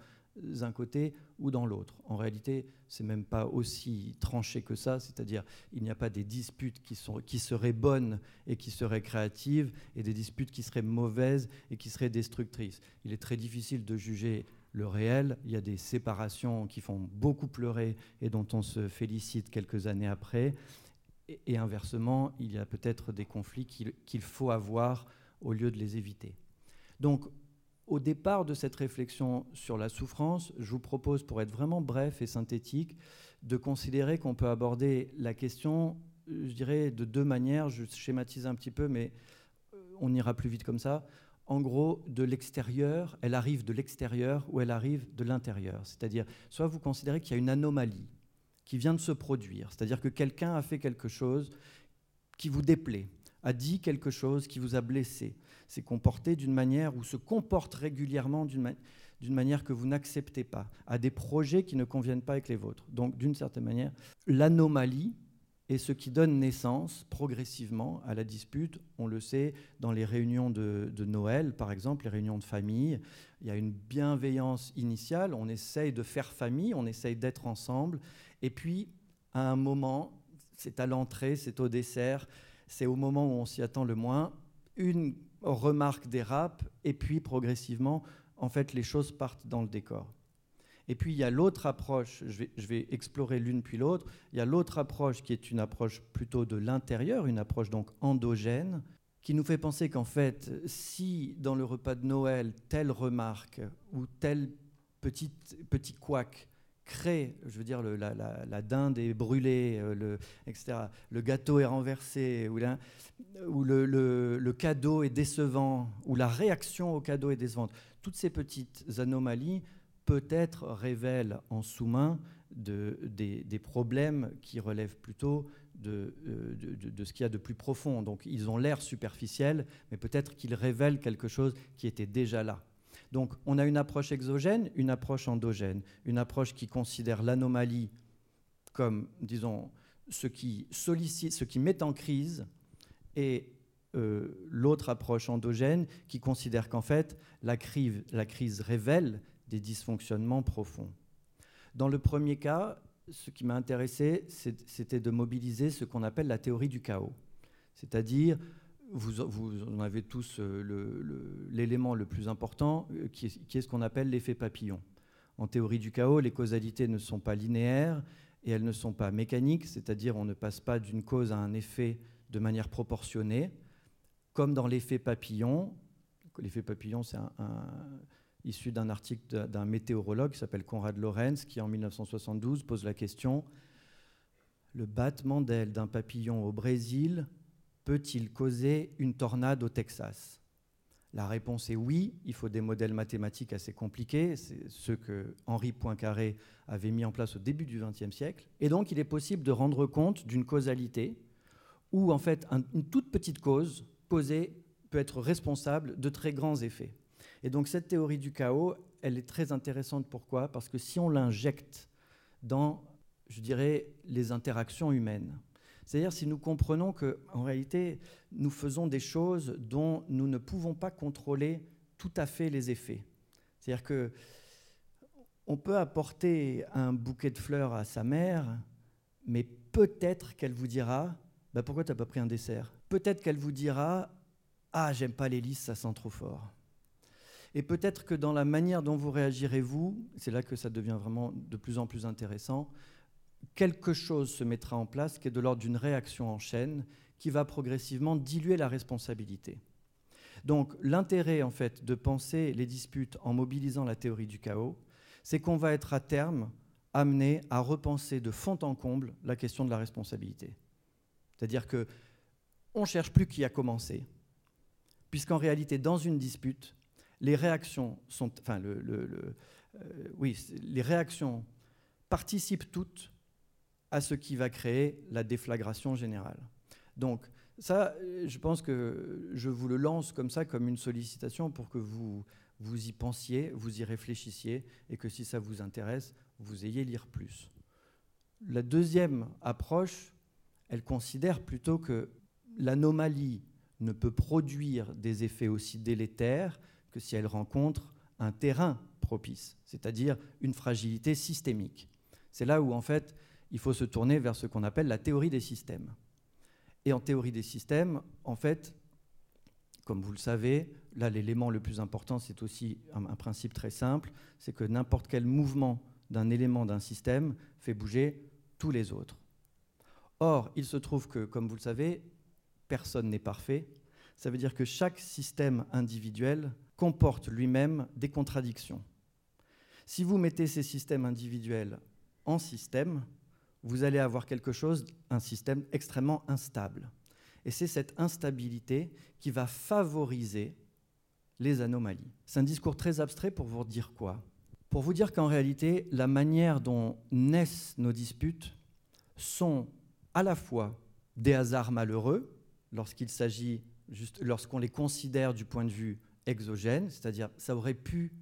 E: un côté ou dans l'autre. En réalité, c'est même pas aussi tranché que ça, c'est-à-dire il n'y a pas des disputes qui, sont, qui seraient bonnes et qui seraient créatives et des disputes qui seraient mauvaises et qui seraient destructrices. Il est très difficile de juger le réel. Il y a des séparations qui font beaucoup pleurer et dont on se félicite quelques années après. Et, inversement, il y a peut-être des conflits qu'il faut avoir au lieu de les éviter. Donc, au départ de cette réflexion sur la souffrance, je vous propose, pour être vraiment bref et synthétique, de considérer qu'on peut aborder la question, je dirais, de deux manières. Je schématise un petit peu, mais euh, on ira plus vite comme ça en gros, de l'extérieur, elle arrive de l'extérieur ou elle arrive de l'intérieur. C'est-à-dire, soit vous considérez qu'il y a une anomalie qui vient de se produire, c'est-à-dire que quelqu'un a fait quelque chose qui vous déplaît, a dit quelque chose qui vous a blessé, s'est comporté d'une manière ou se comporte régulièrement d'une manière que vous n'acceptez pas, a des projets qui ne conviennent pas avec les vôtres. Donc, d'une certaine manière, l'anomalie et ce qui donne naissance progressivement à la dispute. On le sait dans les réunions de, Noël, par exemple, les réunions de famille. Il y a une bienveillance initiale, on essaye de faire famille, on essaye d'être ensemble. Et puis, à un moment, c'est à l'entrée, c'est au dessert, c'est au moment où on s'y attend le moins, une remarque dérape, et puis progressivement, en fait, les choses partent dans le décor. Et puis il y a l'autre approche, je vais, je vais explorer l'une puis l'autre, il y a l'autre approche qui est une approche plutôt de l'intérieur, une approche donc endogène, qui nous fait penser qu'en fait, si dans le repas de Noël, telle remarque ou tel petit, petit couac crée, je veux dire, la, dinde est brûlée, euh, le, etc., le gâteau est renversé, ou, le, le, le, cadeau est décevant, ou la réaction au cadeau est décevante, toutes ces petites anomalies peut-être révèle en sous-main de, des, problèmes qui relèvent plutôt de, euh, de, de ce qu'il y a de plus profond. Donc ils ont l'air superficiels, mais peut-être qu'ils révèlent quelque chose qui était déjà là. Donc on a une approche exogène, une approche endogène, une approche qui considère l'anomalie comme, disons, ce qui sollicite, ce qui met en crise et euh, l'autre approche endogène qui considère qu'en fait, la crise, la crise révèle des dysfonctionnements profonds. Dans le premier cas, ce qui m'a intéressé, c'était de mobiliser ce qu'on appelle la théorie du chaos. C'est-à-dire, vous, en avez tous euh, l'élément le, plus important, euh, qui est, ce qu'on appelle l'effet papillon. En théorie du chaos, les causalités ne sont pas linéaires et elles ne sont pas mécaniques, c'est-à-dire on ne passe pas d'une cause à un effet de manière proportionnée, comme dans l'effet papillon. L'effet papillon, c'est issu d'un article d'un météorologue qui s'appelle Conrad Lorenz, qui en 1972 pose la question le battement d'aile d'un papillon au Brésil peut-il causer une tornade au Texas? La réponse est oui. Il faut des modèles mathématiques assez compliqués. C'est ceux que Henri Poincaré avait mis en place au début du XXe siècle. Et donc, il est possible de rendre compte d'une causalité où, en fait, une toute petite cause posée peut être responsable de très grands effets. Et donc cette théorie du chaos, elle est très intéressante. Pourquoi? Parce que si on l'injecte dans, je dirais, les interactions humaines, c'est-à-dire si nous comprenons qu'en réalité, nous faisons des choses dont nous ne pouvons pas contrôler tout à fait les effets. C'est-à-dire que on peut apporter un bouquet de fleurs à sa mère, mais peut-être qu'elle vous dira bah Pourquoi tu n'as pas pris un dessert? Peut-être qu'elle vous dira Ah, j'aime pas les lys, ça sent trop fort. Et peut-être que dans la manière dont vous réagirez, vous, c'est là que ça devient vraiment de plus en plus intéressant, quelque chose se mettra en place qui est de l'ordre d'une réaction en chaîne qui va progressivement diluer la responsabilité. Donc l'intérêt en fait de penser les disputes en mobilisant la théorie du chaos, c'est qu'on va être à terme amené à repenser de fond en comble la question de la responsabilité. C'est-à-dire que on cherche plus qui a commencé, puisqu'en réalité dans une dispute, les réactions euh, oui, les réactions participent toutes à ce qui va créer la déflagration générale. Donc, ça, je pense que je vous le lance comme ça, comme une sollicitation pour que vous, vous y pensiez, vous y réfléchissiez, et que si ça vous intéresse, vous ayez lire plus. La deuxième approche, elle considère plutôt que l'anomalie ne peut produire des effets aussi délétères que si elle rencontre un terrain propice, c'est-à-dire une fragilité systémique. C'est là où, en fait, il faut se tourner vers ce qu'on appelle la théorie des systèmes. Et en théorie des systèmes, en fait, comme vous le savez, là, l'élément le plus important, c'est aussi un, principe très simple, c'est que n'importe quel mouvement d'un élément d'un système fait bouger tous les autres. Or, il se trouve que, comme vous le savez, personne n'est parfait. Ça veut dire que chaque système individuel comporte lui-même des contradictions. Si vous mettez ces systèmes individuels en système, vous allez avoir quelque chose, un système extrêmement instable. Et c'est cette instabilité qui va favoriser les anomalies. C'est un discours très abstrait pour vous dire quoi? Pour vous dire qu'en réalité, la manière dont naissent nos disputes sont à la fois des hasards malheureux, lorsqu'il s'agit lorsqu'on les considère du point de vue exogène, c'est-à-dire ça aurait pu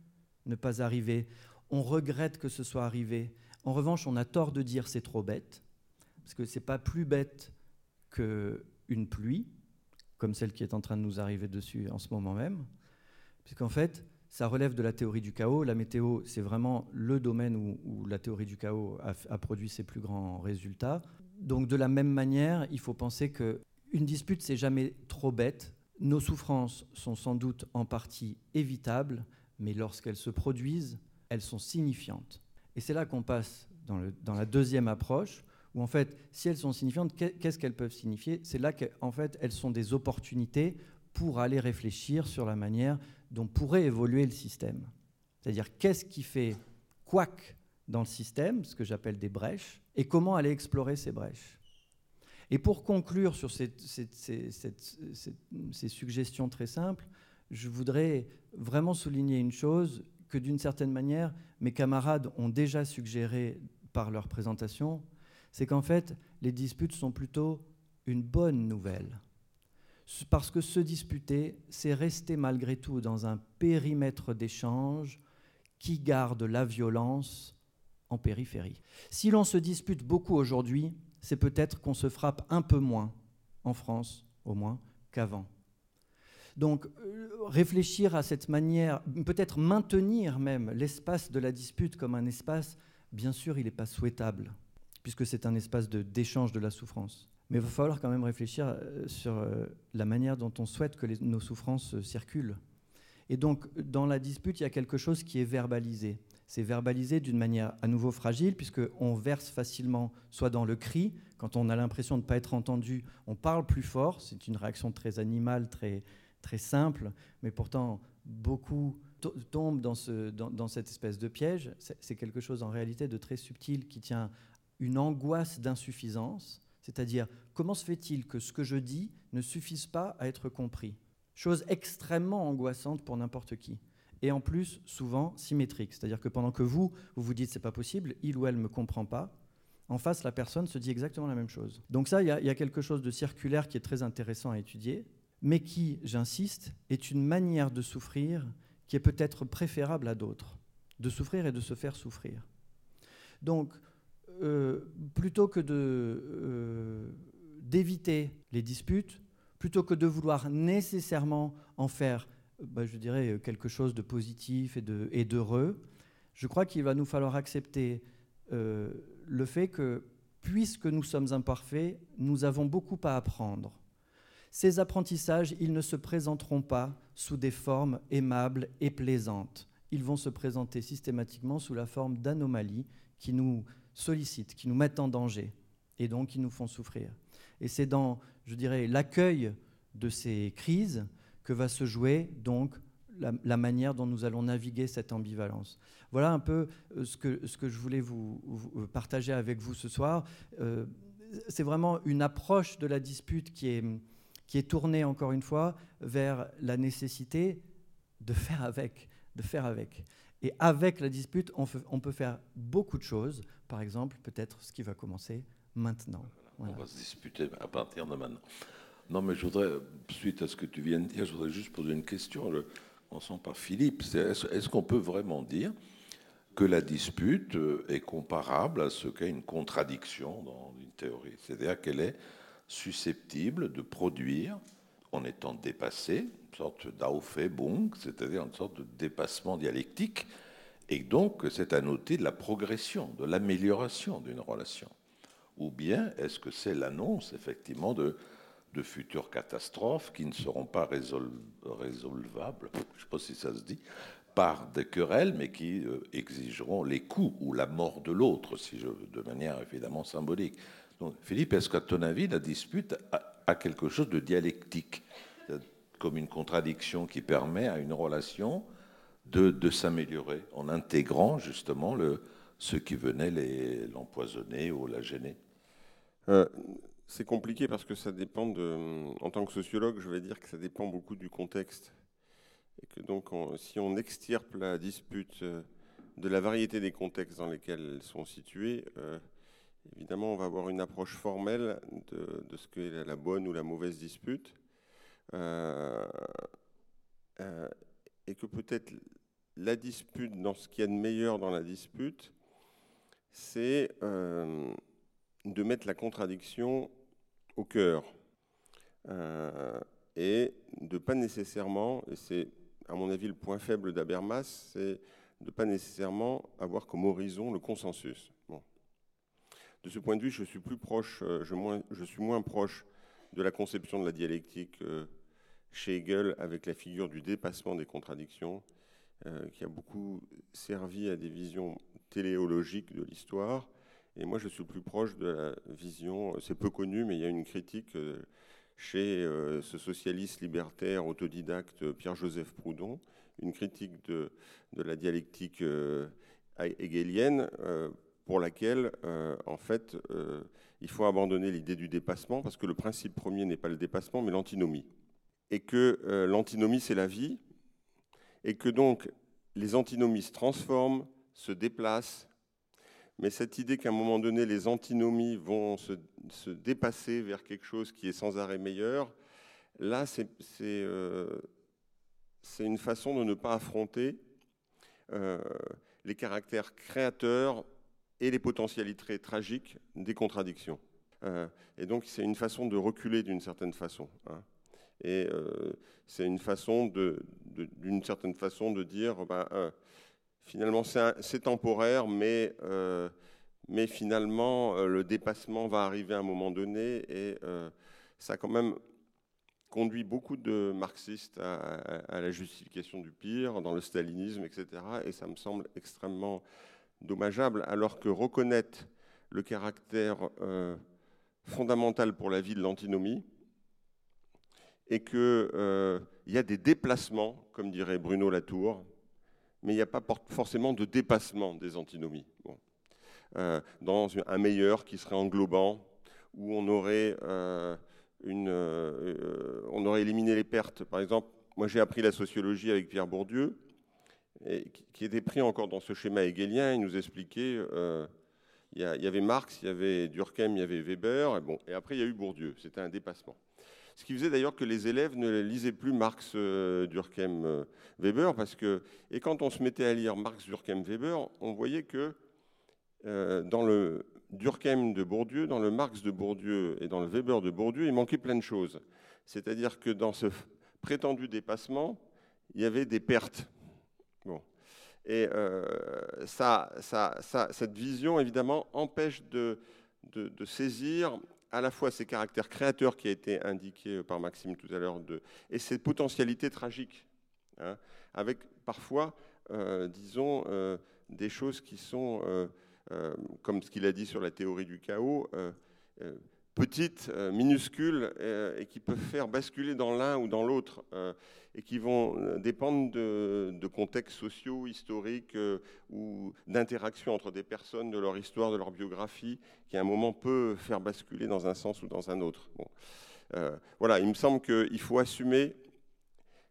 E: ne pas arriver, on regrette que ce soit arrivé. En revanche, on a tort de dire c'est trop bête, parce que c'est pas plus bête qu'une pluie, comme celle qui est en train de nous arriver dessus en ce moment même, puisqu'en fait, ça relève de la théorie du chaos. La météo, c'est vraiment le domaine où, la théorie du chaos a, a, produit ses plus grands résultats. Donc, de la même manière, il faut penser que une dispute, c'est jamais trop bête. Nos souffrances sont sans doute en partie évitables, mais lorsqu'elles se produisent, elles sont signifiantes. Et c'est là qu'on passe dans, la deuxième approche, où en fait, si elles sont signifiantes, qu'est-ce qu'elles peuvent signifier? C'est là qu'en fait, elles sont des opportunités pour aller réfléchir sur la manière dont pourrait évoluer le système. C'est-à-dire qu'est-ce qui fait quack dans le système, ce que j'appelle des brèches, et comment aller explorer ces brèches? Et pour conclure sur ces, suggestions très simples, je voudrais vraiment souligner une chose que d'une certaine manière, mes camarades ont déjà suggéré par leur présentation, c'est qu'en fait, les disputes sont plutôt une bonne nouvelle. Parce que se disputer, c'est rester malgré tout dans un périmètre d'échange qui garde la violence en périphérie. Si l'on se dispute beaucoup aujourd'hui, c'est peut-être qu'on se frappe un peu moins, en France au moins, qu'avant. Donc réfléchir à cette manière, peut-être maintenir même l'espace de la dispute comme un espace, bien sûr, il n'est pas souhaitable, puisque c'est un espace d'échange de, la souffrance. Mais il va falloir quand même réfléchir sur la manière dont on souhaite que nos souffrances circulent. Et donc, dans la dispute, il y a quelque chose qui est verbalisé. C'est verbalisé d'une manière à nouveau fragile, puisqu'on verse facilement, soit dans le cri, quand on a l'impression de ne pas être entendu, on parle plus fort. C'est une réaction très animale, très, très simple, mais pourtant, beaucoup tombent dans, ce, dans, cette espèce de piège. C'est quelque chose en réalité de très subtil qui tient une angoisse d'insuffisance, c'est-à-dire comment se fait-il que ce que je dis ne suffise pas à être compris? Chose extrêmement angoissante pour n'importe qui. Et en plus, souvent symétrique. C'est-à-dire que pendant que vous, vous vous dites c'est pas possible, il ou elle ne me comprend pas, en face, la personne se dit exactement la même chose. Donc ça, il y, a quelque chose de circulaire qui est très intéressant à étudier, mais qui, j'insiste, est une manière de souffrir qui est peut-être préférable à d'autres. De souffrir et de se faire souffrir. Donc, euh, plutôt que euh, d'éviter les disputes, plutôt que de vouloir nécessairement en faire, bah, je dirais, quelque chose de positif et d'heureux, je crois qu'il va nous falloir accepter euh, le fait que, puisque nous sommes imparfaits, nous avons beaucoup à apprendre. Ces apprentissages, ils ne se présenteront pas sous des formes aimables et plaisantes. Ils vont se présenter systématiquement sous la forme d'anomalies qui nous sollicitent, qui nous mettent en danger et donc qui nous font souffrir. Et c'est dans, je dirais, l'accueil de ces crises que va se jouer donc la, manière dont nous allons naviguer cette ambivalence. Voilà un peu euh, ce que, ce que je voulais vous, euh, partager avec vous ce soir. Euh, c'est vraiment une approche de la dispute qui est, qui est tournée, encore une fois, vers la nécessité de faire avec, de faire avec. Et avec la dispute, on, peut faire beaucoup de choses. Par exemple, peut-être ce qui va commencer maintenant.
A: On va se disputer à partir de maintenant. Non, mais je voudrais, suite à ce que tu viens de dire, je voudrais juste poser une question. On sent par Philippe. Est-ce qu'on peut vraiment dire que la dispute euh, est comparable à ce qu'est une contradiction dans une théorie? C'est-à-dire qu'elle est susceptible de produire, en étant dépassée, une sorte d'aufébung, c'est-à-dire une sorte de dépassement dialectique, et donc c'est à noter de la progression, de l'amélioration d'une relation. Ou bien est-ce que c'est l'annonce, effectivement, de, de futures catastrophes qui ne seront pas résolvables, je ne sais pas si ça se dit, par des querelles, mais qui euh, exigeront les coups ou la mort de l'autre, si je, de manière évidemment symbolique. Philippe, est-ce qu'à ton avis, la dispute a, quelque chose de dialectique, comme une contradiction qui permet à une relation de, s'améliorer en intégrant justement le, ceux qui venaient l'empoisonner ou la gêner
C: euh, c'est compliqué parce que ça dépend de. En tant que sociologue, je vais dire que ça dépend beaucoup du contexte. Et que donc, si on extirpe la dispute euh, de la variété des contextes dans lesquels elles sont situées, euh, évidemment, on va avoir une approche formelle de, ce qu'est la bonne ou la mauvaise dispute. Euh, et que peut-être la dispute, dans ce qu'il y a de meilleur dans la dispute, c'est de mettre la contradiction au cœur euh, et de pas nécessairement, et c'est à mon avis le point faible d'Abermas, c'est de pas nécessairement avoir comme horizon le consensus. De ce point de vue, euh, je, suis moins proche de la conception de la dialectique euh, chez Hegel avec la figure du dépassement des contradictions, qui a beaucoup servi à des visions téléologiques de l'histoire, et moi, je suis plus proche de la vision, c'est peu connu, mais il y a une critique euh, chez euh, ce socialiste libertaire autodidacte Pierre-Joseph Proudhon, une critique de, la dialectique euh, hegelienne pour laquelle, en fait, il faut abandonner l'idée du dépassement, parce que le principe premier n'est pas le dépassement, mais l'antinomie. Et que l'antinomie, c'est la vie, et que donc les antinomies se transforment, se déplacent, mais cette idée qu'à un moment donné, les antinomies vont se, dépasser vers quelque chose qui est sans arrêt meilleur, là, euh, c'est une façon de ne pas affronter euh, les caractères créateurs et les potentialités tragiques des contradictions. Euh, et donc, c'est une façon de reculer d'une certaine façon. Hein. Et c'est une façon d'une certaine façon de dire, ben, finalement c'est temporaire, mais, mais finalement le dépassement va arriver à un moment donné et ça quand même conduit beaucoup de marxistes à, la justification du pire, dans le stalinisme, etc. Et ça me semble extrêmement alors que reconnaître le caractère euh, fondamental pour la vie de l'antinomie, et qu'il euh, y a des déplacements, comme dirait Bruno Latour, mais il n'y a pas forcément de dépassement des antinomies. Euh, dans un meilleur qui serait englobant, où on aurait une, euh, on aurait éliminé les pertes. Par exemple, moi j'ai appris la sociologie avec Pierre Bourdieu, qui était pris encore dans ce schéma hegelien. Il nous expliquait, euh, il, y avait Marx, il y avait Durkheim, il y avait Weber, et, bon, et après il y a eu Bourdieu. C'était un dépassement. Ce qui faisait d'ailleurs que les élèves ne lisaient plus Marx, euh, Durkheim, Weber, parce que, et quand on se mettait à lire Marx, Durkheim, Weber, on voyait que dans le Durkheim de Bourdieu, dans le Marx de Bourdieu et dans le Weber de Bourdieu, il manquait plein de choses. C'est-à-dire que dans ce prétendu dépassement, il y avait des pertes. Bon. Et euh, ça, cette vision, évidemment, empêche de, saisir à la fois ces caractères créateurs qui a été indiqué par Maxime tout à l'heure, et ces potentialités tragiques, hein, avec parfois, euh, disons, euh, des choses qui sont comme ce qu'il a dit sur la théorie du chaos, euh, euh, petites, minuscules, et qui peuvent faire basculer dans l'un ou dans l'autre, et qui vont dépendre de, contextes sociaux, historiques, ou d'interactions entre des personnes, de leur histoire, de leur biographie, qui à un moment peut faire basculer dans un sens ou dans un autre. voilà, il me semble qu'il faut assumer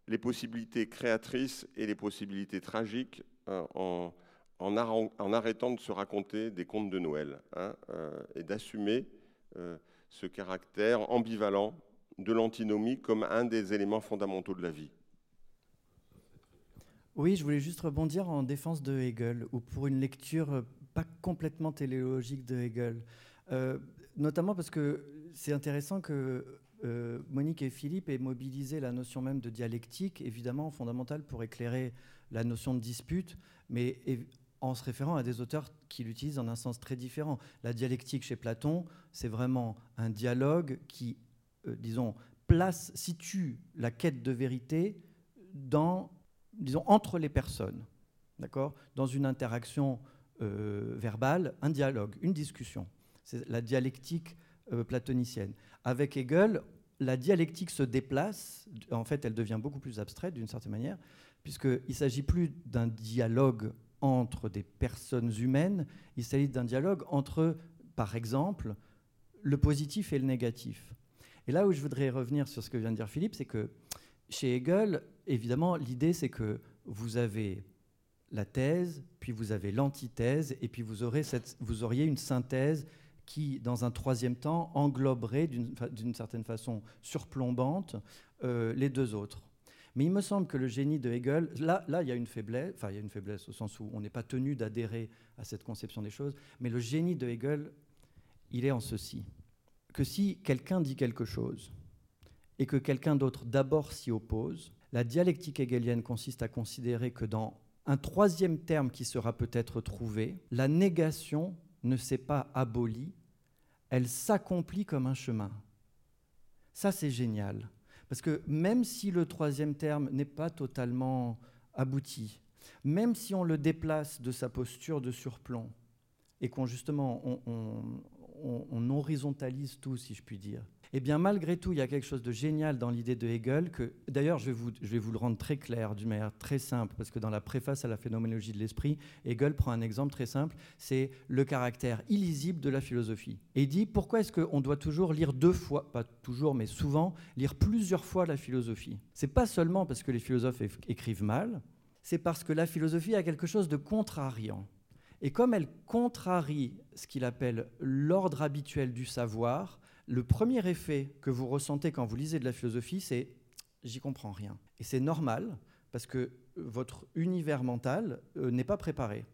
C: les possibilités créatrices et les possibilités tragiques en, arrêtant de se raconter des contes de Noël hein, euh, et d'assumer euh, ce caractère ambivalent de l'antinomie comme un des éléments fondamentaux de la vie.
E: Oui, je voulais juste rebondir en défense de Hegel, ou pour une lecture euh, pas complètement téléologique de Hegel. notamment parce que c'est intéressant que Monique et Philippe aient mobilisé la notion même de dialectique, évidemment fondamentale pour éclairer la notion de dispute, mais en se référant à des auteurs qui l'utilisent en un sens très différent. La dialectique chez Platon, c'est vraiment un dialogue qui, euh, disons, place, situe la quête de vérité dans, disons, entre les personnes, d'accord? Dans une interaction euh, verbale, un dialogue, une discussion. C'est la dialectique euh, platonicienne. Avec Hegel, la dialectique se déplace, en fait, elle devient beaucoup plus abstraite d'une certaine manière, puisqu'il ne s'agit plus d'un dialogue entre des personnes humaines, il s'agit d'un dialogue entre, par exemple, le positif et le négatif. Et là où je voudrais revenir sur ce que vient de dire Philippe, c'est que chez Hegel, évidemment, l'idée c'est que vous avez la thèse, puis vous avez l'antithèse, et puis vous, aurez vous auriez une synthèse qui, dans un troisième temps, engloberait d'une certaine façon surplombante euh, les deux autres. Mais il me semble que le génie de Hegel, là, il y a une faiblesse, enfin, il y a une faiblesse au sens où on n'est pas tenu d'adhérer à cette conception des choses, mais le génie de Hegel, il est en ceci que si quelqu'un dit quelque chose et que quelqu'un d'autre d'abord s'y oppose, la dialectique hegelienne consiste à considérer que dans un troisième terme qui sera peut-être trouvé, la négation ne s'est pas abolie, elle s'accomplit comme un chemin. Ça, c'est génial. Parce que même si le troisième terme n'est pas totalement abouti, même si on le déplace de sa posture de surplomb, et qu'on justement on, horizontalise tout, si je puis dire, eh bien malgré tout, il y a quelque chose de génial dans l'idée de Hegel, que d'ailleurs je, je, vais vous le rendre très clair, d'une manière très simple, parce que dans la préface à la phénoménologie de l'esprit, Hegel prend un exemple très simple, c'est le caractère illisible de la philosophie. Et il dit, pourquoi est-ce qu'on doit toujours lire deux fois, pas toujours, mais souvent, lire plusieurs fois la philosophie? C'est pas seulement parce que les philosophes écrivent mal, c'est parce que la philosophie a quelque chose de contrariant. Et comme elle contrarie ce qu'il appelle l'ordre habituel du savoir, le premier effet que vous ressentez quand vous lisez de la philosophie, c'est j'y comprends rien. Et c'est normal parce que votre univers mental euh, n'est pas préparé.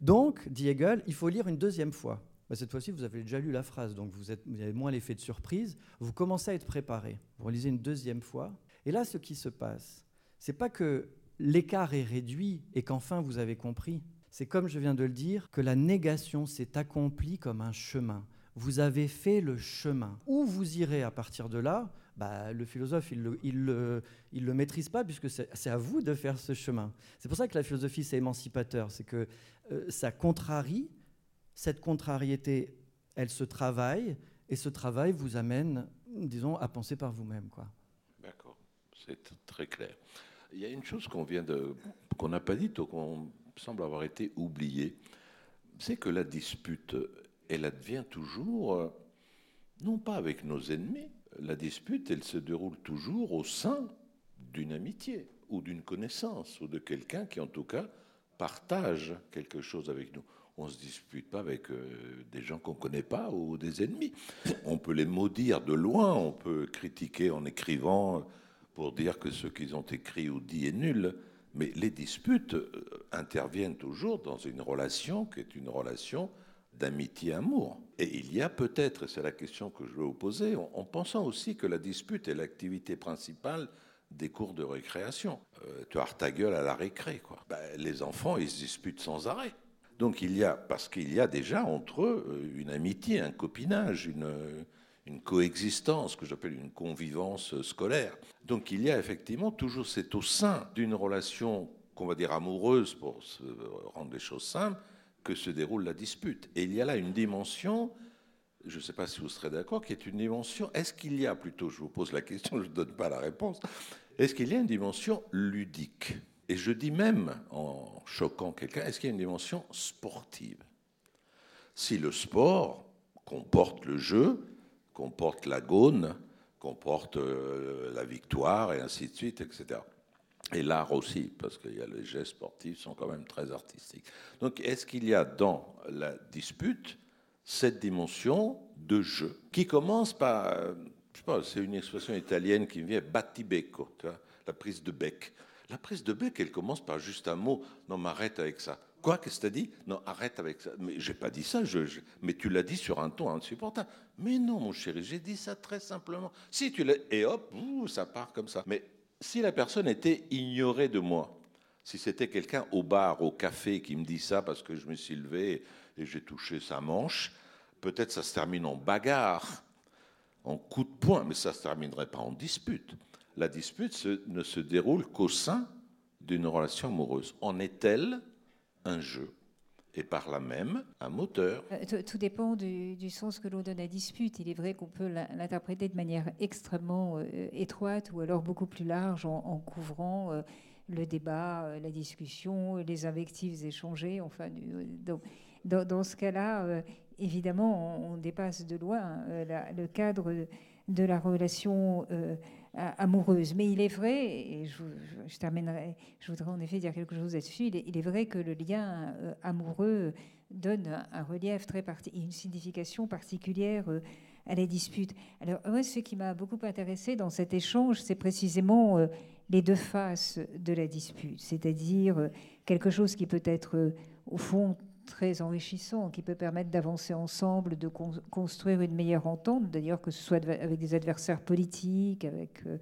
E: Donc, dit Hegel, il faut lire une deuxième fois. bah, cette fois-ci, vous avez déjà lu la phrase, donc vous, êtes, vous avez moins l'effet de surprise. Vous commencez à être préparé. Vous relisez une deuxième fois. Et là, ce qui se passe, c'est pas que l'écart est réduit et qu'enfin vous avez compris. C'est comme je viens de le dire, que la négation s'est accomplie comme un chemin. Vous avez fait le chemin. Où vous irez à partir de là, bah, le philosophe, il ne le, maîtrise pas, puisque c'est à vous de faire ce chemin. C'est pour ça que la philosophie, c'est émancipateur. C'est que euh, ça contrarie cette contrariété, elle se travaille, et ce travail vous amène, disons, à penser par vous-même.
A: D'accord, c'est très clair. Il y a une chose qu'on vient de, qu'on n'a pas dite qu'on semble avoir été oubliée, c'est que la dispute, elle advient toujours, euh, non pas avec nos ennemis, la dispute, elle se déroule toujours au sein d'une amitié ou d'une connaissance ou de quelqu'un qui, en tout cas, partage quelque chose avec nous on ne se dispute pas avec euh, des gens qu'on ne connaît pas ou des ennemis. On peut les maudire de loin, on peut critiquer en écrivant pour dire que ce qu'ils ont écrit ou dit est nul, mais les disputes euh, interviennent toujours dans une relation qui est une relation d'amitié-amour. Et il y a peut-être, et c'est la question que je veux vous poser, en, pensant aussi que la dispute est l'activité principale des cours de récréation. Euh, tu as ta gueule à la récré, quoi. Ben, les enfants, ils se disputent sans arrêt. Donc il y a, parce qu'il y a déjà entre eux euh, une amitié, un copinage, une, une coexistence que j'appelle une convivence scolaire. Donc il y a effectivement toujours, c'est au sein d'une relation qu'on va dire amoureuse pour rendre les choses simples, que se déroule la dispute. Et il y a là une dimension, je ne sais pas si vous serez d'accord, qui est une dimension, est-ce qu'il y a plutôt, je vous pose la question, je ne donne pas la réponse, est-ce qu'il y a une dimension ludique? Et je dis même, en choquant quelqu'un, est-ce qu'il y a une dimension sportive? Si le sport comporte le jeu, comporte la gaune, comporte euh, la victoire, et ainsi de suite, etc. Et l'art aussi, parce que les gestes sportifs sont quand même très artistiques. Donc, est-ce qu'il y a dans la dispute cette dimension de jeu qui commence par, euh, je sais pas, c'est une expression italienne qui me vient, battibecco, la prise de bec. La prise de bec, elle commence par juste un mot. Non, mais arrête avec ça. Quoi? Qu'est-ce que tu as dit? Non, arrête avec ça. Mais j'ai pas dit ça. Je, mais tu l'as dit sur un ton insupportable. Mais non, mon chéri, j'ai dit ça très simplement. Si tu l'as et hop, ça part comme ça. Mais si la personne était ignorée de moi, si c'était quelqu'un au bar, au café, qui me dit ça parce que je me suis levé et j'ai touché sa manche, peut-être ça se termine en bagarre, en coup de poing, mais ça se terminerait pas en dispute la dispute ne se déroule qu'au sein d'une relation amoureuse. En est-elle un jeu? Et par là même un moteur.
D: Euh, tout, dépend du, sens que l'on donne à dispute. Il est vrai qu'on peut l'interpréter de manière extrêmement euh, étroite ou alors beaucoup plus large en, couvrant euh, le débat, la discussion, les invectives échangées. Enfin, dans, ce cas-là, évidemment, on, dépasse de loin le cadre de la relation amoureuse. Mais il est vrai, et je, terminerai, je voudrais en effet dire quelque chose là-dessus, il, est vrai que le lien euh, amoureux donne un, relief très particulier, une signification particulière euh, à la dispute. Alors, moi, ce qui m'a beaucoup intéressé dans cet échange, c'est précisément euh, les deux faces de la dispute, c'est-à-dire quelque chose qui peut être, au fond, très enrichissant, qui peut permettre d'avancer ensemble, de construire une meilleure entente, d'ailleurs que ce soit avec des adversaires politiques, avec euh,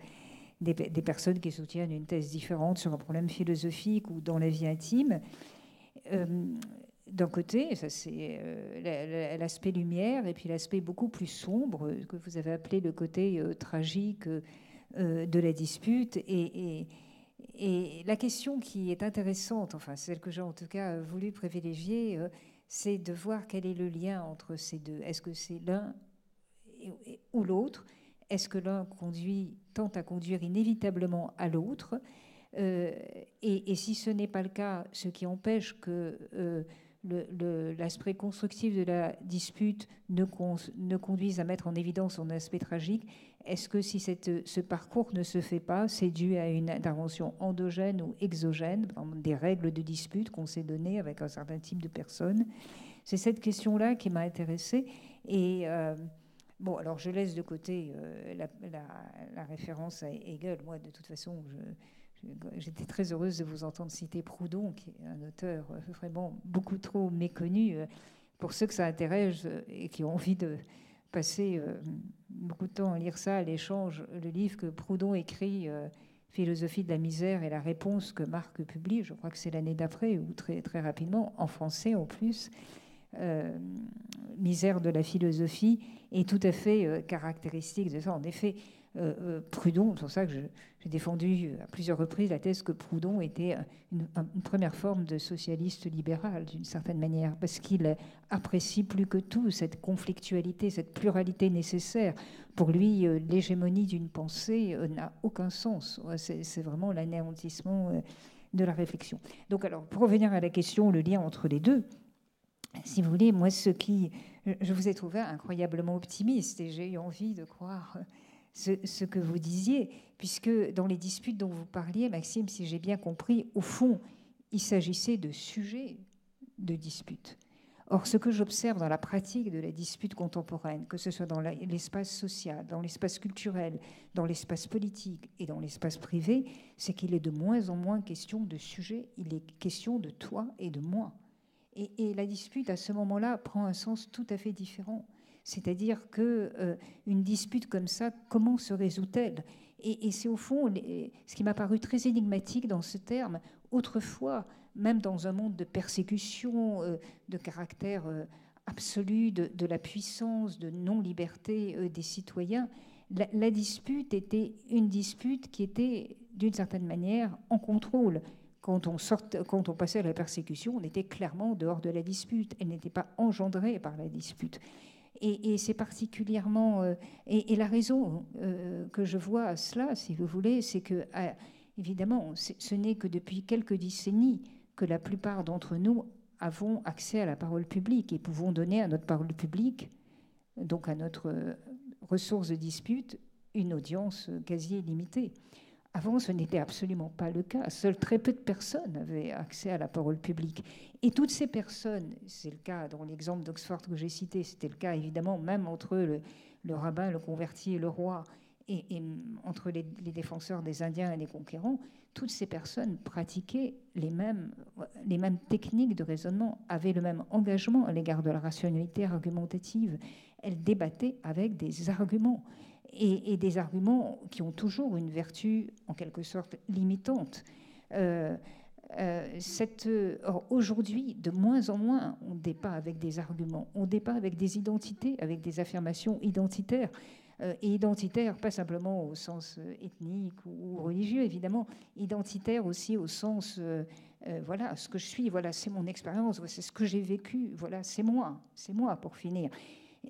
D: des, personnes qui soutiennent une thèse différente sur un problème philosophique ou dans la vie intime. Euh, d'un côté, ça c'est euh, l'aspect lumière, et puis l'aspect beaucoup plus sombre que vous avez appelé le côté tragique de la dispute. et et la question qui est intéressante, enfin celle que j'ai en tout cas voulu privilégier, euh, c'est de voir quel est le lien entre ces deux. Est-ce que c'est l'un ou l'autre? Est-ce que l'un conduit, tente à conduire inévitablement à l'autre? Euh, et, si ce n'est pas le cas, ce qui empêche que euh, l'aspect constructif de la dispute ne conduise à mettre en évidence son aspect tragique, est-ce que si ce parcours ne se fait pas, c'est dû à une intervention endogène ou exogène, des règles de dispute qu'on s'est données avec un certain type de personnes? C'est cette question-là qui m'a intéressée. Et euh, bon, alors je laisse de côté euh, la, référence à Hegel. Moi, de toute façon, J'étais très heureuse de vous entendre citer Proudhon, qui est un auteur euh, vraiment beaucoup trop méconnu pour ceux que ça intéresse et qui ont envie de passer beaucoup de temps à lire ça, à l'échange, le livre que Proudhon écrit, Philosophie de la misère, et la réponse que Marc publie, je crois que c'est l'année d'après, ou très, très rapidement, en français en plus, Misère de la philosophie, est tout à fait caractéristique de ça. En effet, euh, euh, Proudhon, c'est pour ça que j'ai défendu à plusieurs reprises la thèse que Proudhon était une, première forme de socialiste libéral, d'une certaine manière, parce qu'il apprécie plus que tout cette conflictualité, cette pluralité nécessaire. Pour lui, euh, l'hégémonie d'une pensée n'a aucun sens. C'est vraiment l'anéantissement de la réflexion. Donc, alors, pour revenir à la question, le lien entre les deux, si vous voulez, moi, ce qui. Je vous ai trouvé incroyablement optimiste et j'ai eu envie de croire ce, que vous disiez, puisque dans les disputes dont vous parliez, Maxime, si j'ai bien compris, au fond, il s'agissait de sujets de dispute. Or, ce que j'observe dans la pratique de la dispute contemporaine, que ce soit dans l'espace social, dans l'espace culturel, dans l'espace politique et dans l'espace privé, c'est qu'il est de moins en moins question de sujet, il est question de toi et de moi. Et, et la dispute, à ce moment-là, prend un sens tout à fait différent. C'est-à-dire que euh, une dispute comme ça, comment se résout-elle? Et, c'est au fond ce qui m'a paru très énigmatique dans ce terme. Autrefois, même dans un monde de persécution, euh, de caractère euh, absolu de, la puissance, de non-liberté des citoyens, la, dispute était une dispute qui était d'une certaine manière en contrôle. Quand on, quand on passait à la persécution, on était clairement dehors de la dispute. Elle n'était pas engendrée par la dispute. Et, c'est particulièrement. Euh, et, la raison euh, que je vois à cela, si vous voulez, c'est que, ah, évidemment, ce n'est que depuis quelques décennies que la plupart d'entre nous avons accès à la parole publique et pouvons donner à notre parole publique, donc à notre euh, ressource de dispute, une audience quasi illimitée. Avant, ce n'était absolument pas le cas. Seules très peu de personnes avaient accès à la parole publique. Et toutes ces personnes, c'est le cas dans l'exemple d'Oxford que j'ai cité, c'était le cas évidemment même entre le, rabbin, le converti et le roi, et, entre les, défenseurs des Indiens et les conquérants, toutes ces personnes pratiquaient les mêmes, les mêmes techniques de raisonnement, avaient le même engagement à l'égard de la rationalité argumentative. Elles débattaient avec des arguments et, des arguments qui ont toujours une vertu en quelque sorte limitante. Euh, euh, aujourd'hui, de moins en moins, on débat avec des arguments, on débat avec des identités, avec des affirmations identitaires. Euh, et identitaires, pas simplement au sens ethnique ou, religieux, évidemment, identitaires aussi au sens, voilà, ce que je suis, voilà, c'est mon expérience, c'est ce que j'ai vécu, voilà, c'est moi, c'est moi pour finir.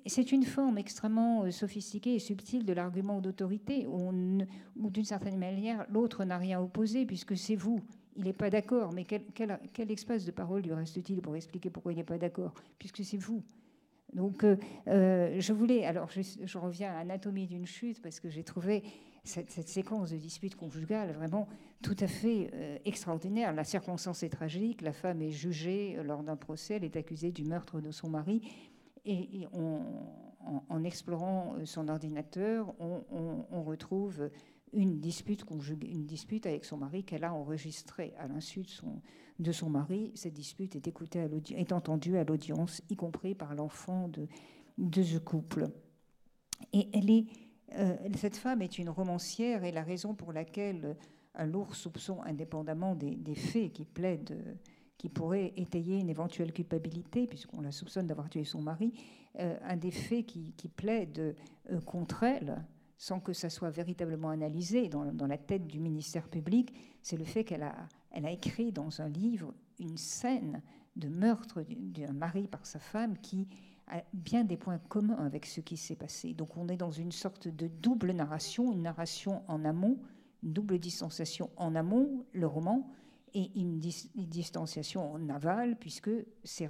D: C'est une forme extrêmement euh, sophistiquée et subtile de l'argument d'autorité, où, d'une certaine manière, l'autre n'a rien opposé, puisque c'est vous. Il n'est pas d'accord, mais quel, espace de parole lui reste-t-il pour expliquer pourquoi il n'est pas d'accord, puisque c'est vous? Donc, euh, euh, je voulais. Alors, je, reviens à Anatomie d'une chute parce que j'ai trouvé cette, séquence de dispute conjugale vraiment tout à fait extraordinaire. La circonstance est tragique. La femme est jugée lors d'un procès. Elle est accusée du meurtre de son mari et, en, explorant euh, son ordinateur, on, retrouve une dispute, une dispute avec son mari qu'elle a enregistrée à l'insu de son, mari. Cette dispute est, écoutée à est entendue à l'audience, y compris par l'enfant de, ce couple. Et euh, cette femme est une romancière et la raison pour laquelle un lourd soupçon, indépendamment des faits qui plaident qui pourrait étayer une éventuelle culpabilité, puisqu'on la soupçonne d'avoir tué son mari, euh, un des faits qui, plaide euh, contre elle, sans que ça soit véritablement analysé dans, la tête du ministère public, c'est le fait qu'elle a, a écrit dans un livre une scène de meurtre d'un mari par sa femme qui a bien des points communs avec ce qui s'est passé. Donc on est dans une sorte de double narration, une narration en amont, une double distanciation en amont, le roman, et une, distanciation navale, puisque c'est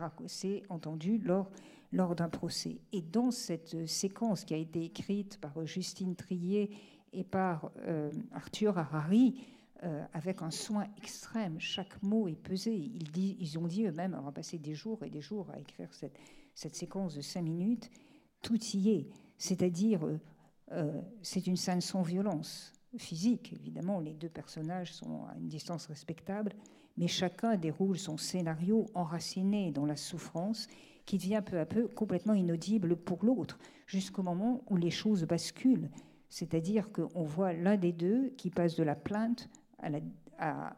D: entendu lors, lors d'un procès. Et dans cette séquence qui a été écrite par Justine Trier et par euh, Arthur Harari, euh, avec un soin extrême, chaque mot est pesé. Ils, ont dit eux-mêmes, va passer des jours et des jours à écrire cette, cette séquence de cinq minutes, tout y est. C'est-à-dire, euh, c'est une scène sans violence physique. Évidemment, les deux personnages sont à une distance respectable, mais chacun déroule son scénario enraciné dans la souffrance qui devient peu à peu complètement inaudible pour l'autre, jusqu'au moment où les choses basculent. C'est-à-dire qu'on voit l'un des deux qui passe de la plainte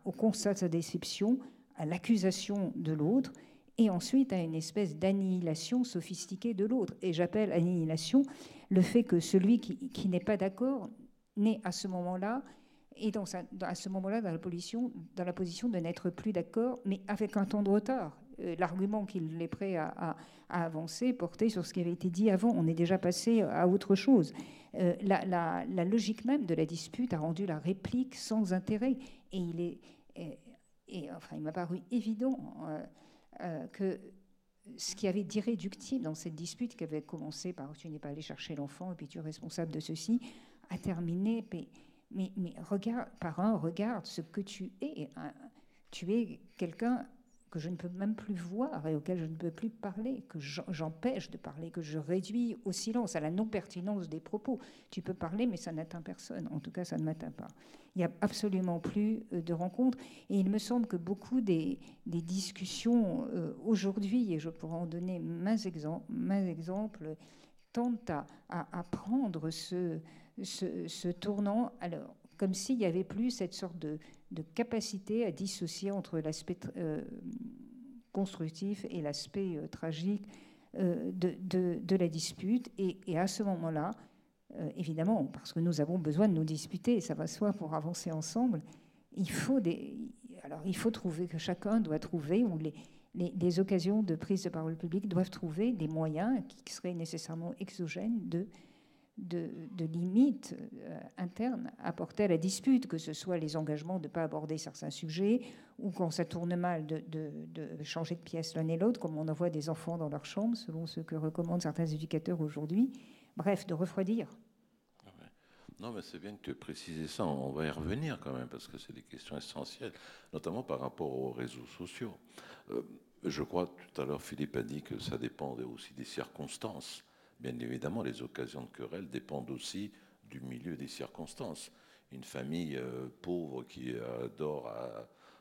D: au constat de sa déception, à l'accusation de l'autre, et ensuite à une espèce d'annihilation sophistiquée de l'autre. Et j'appelle annihilation le fait que celui qui, n'est pas d'accord n'est à ce moment-là et à ce moment-là dans la position, dans la position de n'être plus d'accord, mais avec un temps de retard. Euh, l'argument qu'il est prêt à, avancer portait sur ce qui avait été dit avant. On est déjà passé à autre chose. Euh, la, logique même de la dispute a rendu la réplique sans intérêt. Et il est, enfin, il m'a paru évident euh, que ce qui avait d'irréductible dans cette dispute qui avait commencé par tu n'es pas allé chercher l'enfant et puis tu es responsable de ceci, a terminé mais, mais, regarde, par un, regarde ce que tu es. Tu es quelqu'un que je ne peux même plus voir et auquel je ne peux plus parler, que j'empêche de parler, que je réduis au silence, à la non-pertinence des propos. Tu peux parler, mais ça n'atteint personne. En tout cas, ça ne m'atteint pas. Il n'y a absolument plus euh, de rencontres. Et il me semble que beaucoup des, discussions euh, aujourd'hui, et je pourrais en donner mains exemples, tentent à, prendre ce, ce, tournant, alors, comme s'il n'y avait plus cette sorte de, capacité à dissocier entre l'aspect euh, constructif et l'aspect euh, tragique euh, de, la dispute. Et, à ce moment-là, évidemment, parce que nous avons besoin de nous disputer, et ça va soi pour avancer ensemble, il faut, alors, il faut trouver que chacun doit trouver, ou les, occasions de prise de parole publique doivent trouver des moyens qui seraient nécessairement exogènes de de, limites euh, internes apportées à la dispute, que ce soit les engagements de ne pas aborder certains sujets, ou quand ça tourne mal, de, changer de pièce l'un et l'autre, comme on envoie des enfants dans leur chambre, selon ce que recommandent certains éducateurs aujourd'hui. Bref, de refroidir.
A: Ah non, mais c'est bien que tu aies précisé ça. On va y revenir quand même, parce que c'est des questions essentielles, notamment par rapport aux réseaux sociaux. Euh, je crois, tout à l'heure, Philippe a dit que ça dépend aussi des circonstances. Bien évidemment, les occasions de querelle dépendent aussi du milieu des circonstances. Une famille euh, pauvre qui dort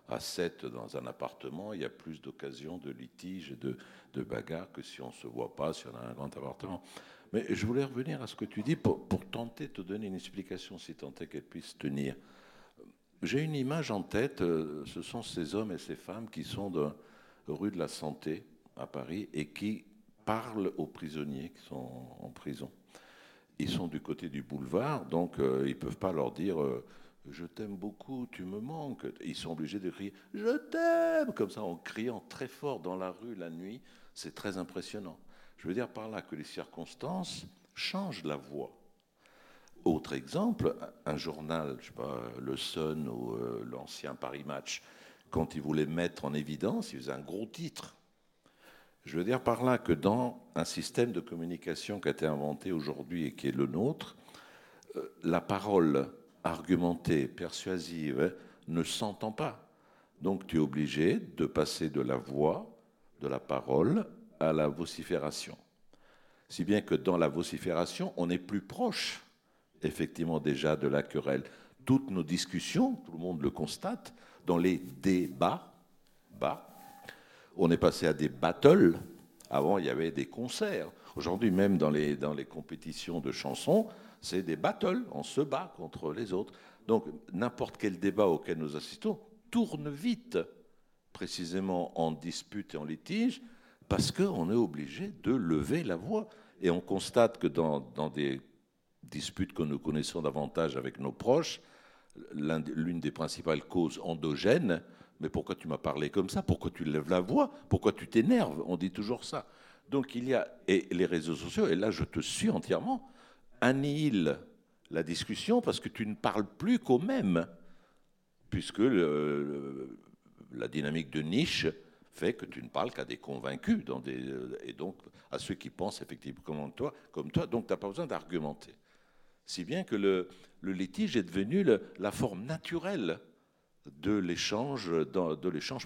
A: à, 7 dans un appartement, il y a plus d'occasions de litiges et de, de bagarres que si on ne se voit pas, si on a un grand appartement. Mais je voulais revenir à ce que tu dis pour, pour tenter de te donner une explication, si tant est qu'elle puisse tenir. J'ai une image en tête, euh, ce sont ces hommes et ces femmes qui sont de rue de la Santé à Paris et qui parlent aux prisonniers qui sont en prison. Ils sont du côté du boulevard, donc euh, ils ne peuvent pas leur dire euh, Je t'aime beaucoup, tu me manques. Ils sont obligés de crier Je t'aime comme ça en criant très fort dans la rue la nuit. C'est très impressionnant. Je veux dire par là que les circonstances changent la voix. Autre exemple, un journal, je sais pas, Le Sun ou euh, l'ancien Paris Match, quand ils voulaient mettre en évidence, ils faisaient un gros titre je veux dire par là que dans un système de communication qui a été inventé aujourd'hui et qui est le nôtre, euh, la parole argumentée, persuasive, ne s'entend pas. Donc tu es obligé de passer de la voix, de la parole, à la vocifération. Si bien que dans la vocifération, on est plus proche, effectivement, déjà de la querelle. Toutes nos discussions, tout le monde le constate, dans les débats, bas, on est passé à des battles. Avant, il y avait des concerts. Aujourd'hui, même dans les, dans les compétitions de chansons, c'est des battles. On se bat contre les autres. Donc, n'importe quel débat auquel nous assistons tourne vite, précisément en dispute et en litige, parce qu'on est obligé de lever la voix. Et on constate que dans, dans des disputes que nous connaissons davantage avec nos proches, l'une des principales causes endogènes, mais pourquoi tu m'as parlé comme ça? Pourquoi tu lèves la voix? Pourquoi tu t'énerves? On dit toujours ça. Donc il y a, et les réseaux sociaux, et là je te suis entièrement, annihilent la discussion parce que tu ne parles plus qu'au même, puisque la dynamique de niche fait que tu ne parles qu'à des convaincus, des, et donc à ceux qui pensent effectivement comme toi, comme toi donc tu n'as pas besoin d'argumenter. Si bien que le, litige est devenu la forme naturelle de l'échange,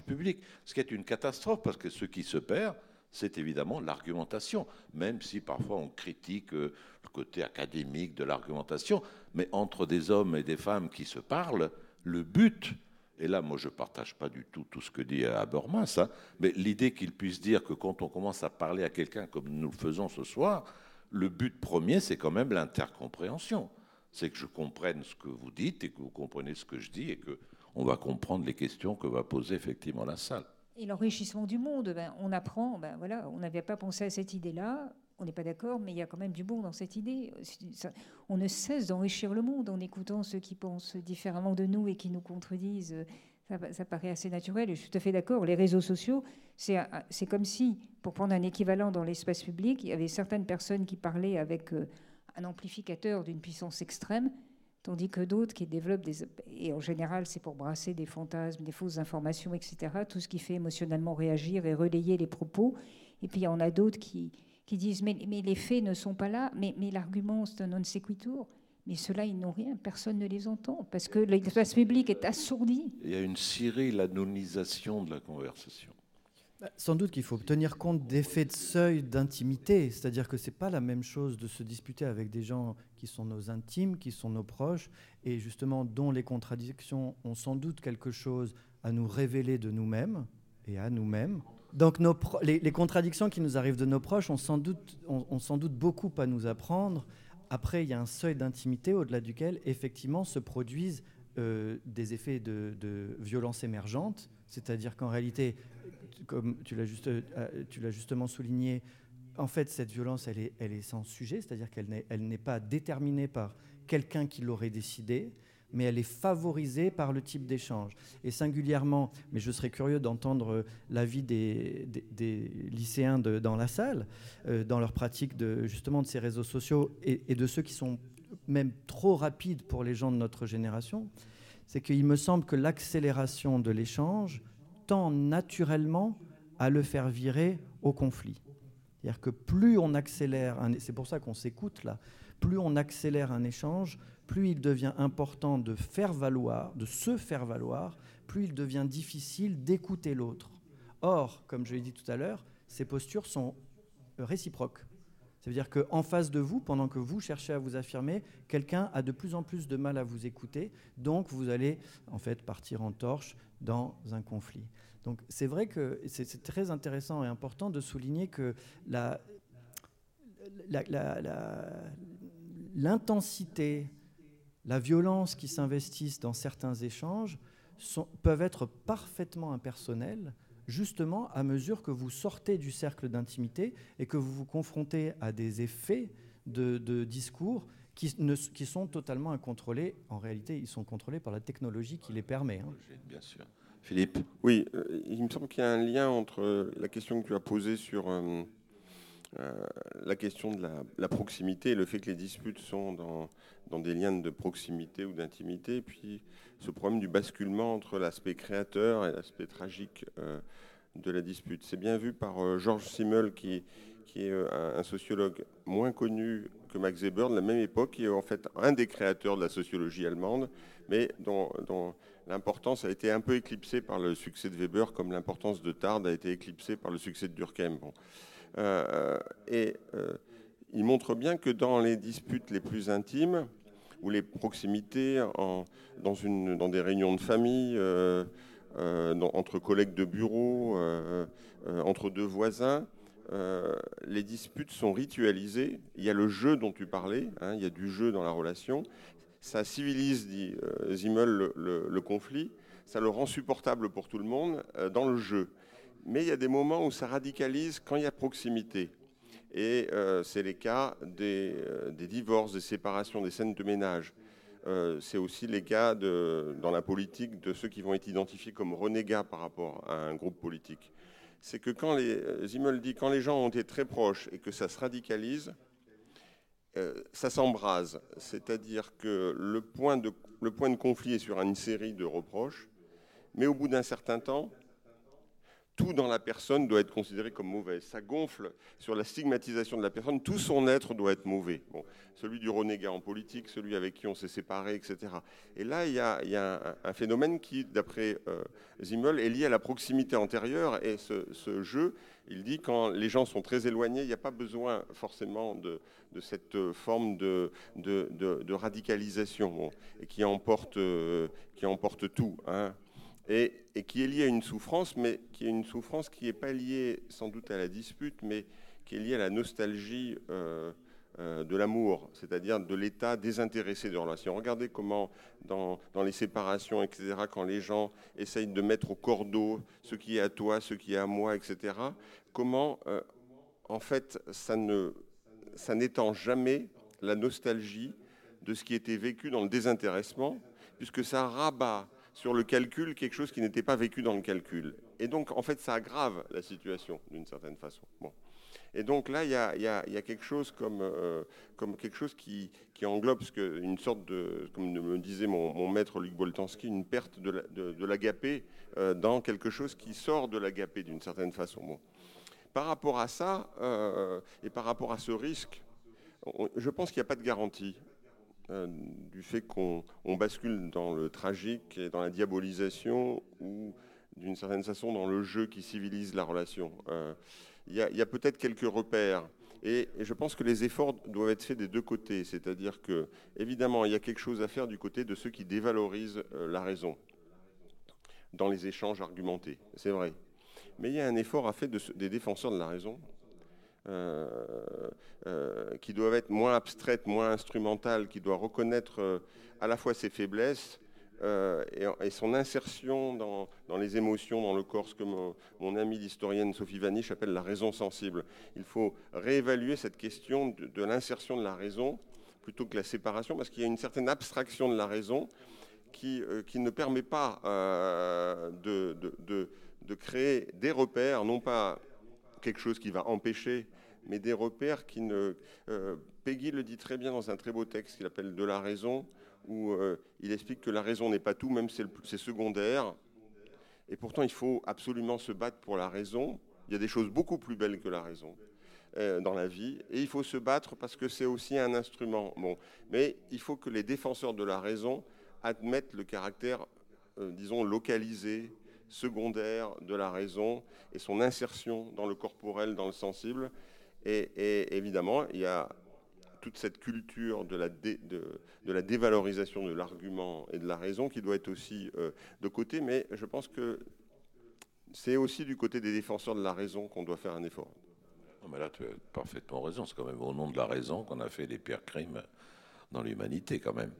A: public. Ce qui est une catastrophe parce que ce qui se perd, c'est évidemment l'argumentation, même si parfois on critique euh, le côté académique de l'argumentation, mais entre des hommes et des femmes qui se parlent, le but Et là, moi, je ne partage pas du tout tout ce que dit Habermas, hein, mais l'idée qu'il puisse dire que quand on commence à parler à quelqu'un comme nous le faisons ce soir, le but premier, c'est quand même l'intercompréhension. C'est que je comprenne ce que vous dites et que vous comprenez ce que je dis et que on va comprendre les questions que va poser effectivement la salle.
F: Et l'enrichissement du monde, ben, on apprend, ben, voilà, on n'avait pas pensé à cette idée-là, on n'est pas d'accord, mais il y a quand même du bon dans cette idée. on ne cesse d'enrichir le monde en écoutant ceux qui pensent différemment de nous et qui nous contredisent. Ça, paraît assez naturel. Et je suis tout à fait d'accord. Les réseaux sociaux, c'est comme si, pour prendre un équivalent dans l'espace public, il y avait certaines personnes qui parlaient avec euh, un amplificateur d'une puissance extrême, tandis que d'autres qui développent des... Et en général, c'est pour brasser des fantasmes, des fausses informations, etc. Tout ce qui fait émotionnellement réagir et relayer les propos. Et puis il y en a d'autres qui, disent mais, les faits ne sont pas là, mais, l'argument c'est un non sequitur. Mais ceux-là, ils n'ont rien, personne ne les entend, parce que l'espace public est assourdi.
A: Il y a une Cyril anonymisation de la conversation.
E: Sans doute qu'il faut tenir compte d'effets de seuil d'intimité, c'est-à-dire que ce n'est pas la même chose de se disputer avec des gens qui sont nos intimes, qui sont nos proches, et justement dont les contradictions ont sans doute quelque chose à nous révéler de nous-mêmes et à nous-mêmes, donc les, contradictions qui nous arrivent de nos proches ont sans, doute, beaucoup à nous apprendre. Après, il y a un seuil d'intimité au-delà duquel, effectivement, se produisent euh, des effets de, violence émergente. C'est-à-dire qu'en réalité, comme tu l'as juste, euh, justement souligné, en fait, cette violence, elle est, sans sujet, c'est-à-dire qu'elle n'est pas déterminée par quelqu'un qui l'aurait décidé mais elle est favorisée par le type d'échange. Et singulièrement, mais je serais curieux d'entendre l'avis des, des, lycéens dans la salle, euh, dans leur pratique de, justement de ces réseaux sociaux et, de ceux qui sont même trop rapides pour les gens de notre génération, c'est qu'il me semble que l'accélération de l'échange tend naturellement à le faire virer au conflit. C'est-à-dire que plus on accélère, c'est pour ça qu'on s'écoute là, plus on accélère un échange, plus il devient important de faire valoir, de se faire valoir, plus il devient difficile d'écouter l'autre. Or, comme je l'ai dit tout à l'heure, ces postures sont réciproques. Ça veut dire qu'en face de vous, pendant que vous cherchez à vous affirmer, quelqu'un a de plus en plus de mal à vous écouter, donc vous allez en fait partir en torche dans un conflit. Donc c'est vrai que c'est très intéressant et important de souligner que l'intensité, la violence qui s'investissent dans certains échanges peuvent être parfaitement impersonnels, justement à mesure que vous sortez du cercle d'intimité et que vous vous confrontez à des effets de, discours qui, ne, qui, sont totalement incontrôlés. En réalité, ils sont contrôlés par la technologie qui les permet. Hein.
A: Bien sûr. Philippe?
C: Oui, euh, il me semble qu'il y a un lien entre la question que tu as posée sur... Euh, euh, la question de la, proximité, le fait que les disputes sont dans, des liens de proximité ou d'intimité, puis ce problème du basculement entre l'aspect créateur et l'aspect tragique euh, de la dispute. C'est bien vu par euh, Georges Simmel, qui, est un, sociologue moins connu que Max Weber de la même époque, qui est en fait un des créateurs de la sociologie allemande, mais dont, l'importance a été un peu éclipsée par le succès de Weber, comme l'importance de Tard a été éclipsée par le succès de Durkheim. Euh, et euh, il montre bien que dans les disputes les plus intimes, ou les proximités dans, des réunions de famille, euh, entre collègues de bureau, entre deux voisins, les disputes sont ritualisées. Il y a le jeu dont tu parlais, hein, il y a du jeu dans la relation. Ça civilise, dit Zimmel, le, conflit. Ça le rend supportable pour tout le monde dans le jeu. Mais il y a des moments où ça radicalise quand il y a proximité. Et euh, c'est les cas euh, des, divorces, des séparations, des scènes de ménage. Euh, c'est aussi les cas dans la politique de ceux qui vont être identifiés comme renégats par rapport à un groupe politique. C'est que quand les, dit, quand les gens ont été très proches et que ça se radicalise, ça s'embrase. C'est-à-dire que le point de conflit est sur une série de reproches, mais au bout d'un certain temps, tout dans la personne doit être considéré comme mauvais. Ça gonfle sur la stigmatisation de la personne. Tout son être doit être mauvais. Bon, celui du renégat en politique, celui avec qui on s'est séparé, etc. Et là, il y a, un, phénomène qui, d'après euh, Zimmel, est lié à la proximité antérieure. Et ce, jeu, il dit quand les gens sont très éloignés, il n'y a pas besoin forcément de, cette forme de, radicalisation et qui emporte, euh, tout. Hein. Et, qui est liée à une souffrance, mais qui est une souffrance qui n'est pas liée sans doute à la dispute, mais qui est liée à la nostalgie euh, euh, de l'amour, c'est-à-dire de l'état désintéressé de relation. Regardez comment, dans, les séparations, etc., quand les gens essayent de mettre au cordeau ce qui est à toi, ce qui est à moi, etc., comment, euh, en fait, ça ça n'étend jamais la nostalgie de ce qui était vécu dans le désintéressement, puisque ça rabat sur le calcul quelque chose qui n'était pas vécu dans le calcul. Et donc, en fait, ça aggrave la situation d'une certaine façon. Bon. Et donc là, il y a, quelque chose euh, comme quelque chose qui, englobe une sorte de, comme me disait mon, maître Luc Boltanski, une perte de l'agapé de, euh, dans quelque chose qui sort de l'agapé d'une certaine façon. Bon. Par rapport à ça, euh, et par rapport à ce risque, je pense qu'il n'y a pas de garantie euh, du fait qu'on bascule dans le tragique et dans la diabolisation ou d'une certaine façon dans le jeu qui civilise la relation. Euh, il y a, peut-être quelques repères. Et, je pense que les efforts doivent être faits des deux côtés. C'est-à-dire que, évidemment, il y a quelque chose à faire du côté de ceux qui dévalorisent la raison dans les échanges argumentés. C'est vrai mais il y a un effort à faire des défenseurs de la raison, euh, euh, qui doivent être moins abstraites, moins instrumentales, qui doivent reconnaître euh, à la fois ses faiblesses et, son insertion dans, les émotions, dans le corps, ce que mon, amie l'historienne Sophie Vanish appelle la raison sensible. Il faut réévaluer cette question de, l'insertion de la raison plutôt que la séparation, parce qu'il y a une certaine abstraction de la raison qui, ne permet pas de créer des repères, non pas quelque chose qui va empêcher, mais des repères qui ne... Euh, Peggy le dit très bien dans un très beau texte qu'il appelle De la raison, où euh, il explique que la raison n'est pas tout, même c'est secondaire. Et pourtant, il faut absolument se battre pour la raison. Il y a des choses beaucoup plus belles que la raison euh, dans la vie. Et il faut se battre parce que c'est aussi un instrument. Bon. Mais il faut que les défenseurs de la raison admettent le caractère, disons, localisé, secondaire de la raison et son insertion dans le corporel, dans le sensible. Et, évidemment, il y a toute cette culture de la, dévalorisation de l'argument et de la raison qui doit être aussi euh, de côté, mais je pense que c'est aussi du côté des défenseurs de la raison qu'on doit faire un effort.
A: mais là, tu as parfaitement raison. C'est quand même au nom de la raison qu'on a fait les pires crimes dans l'humanité, quand même.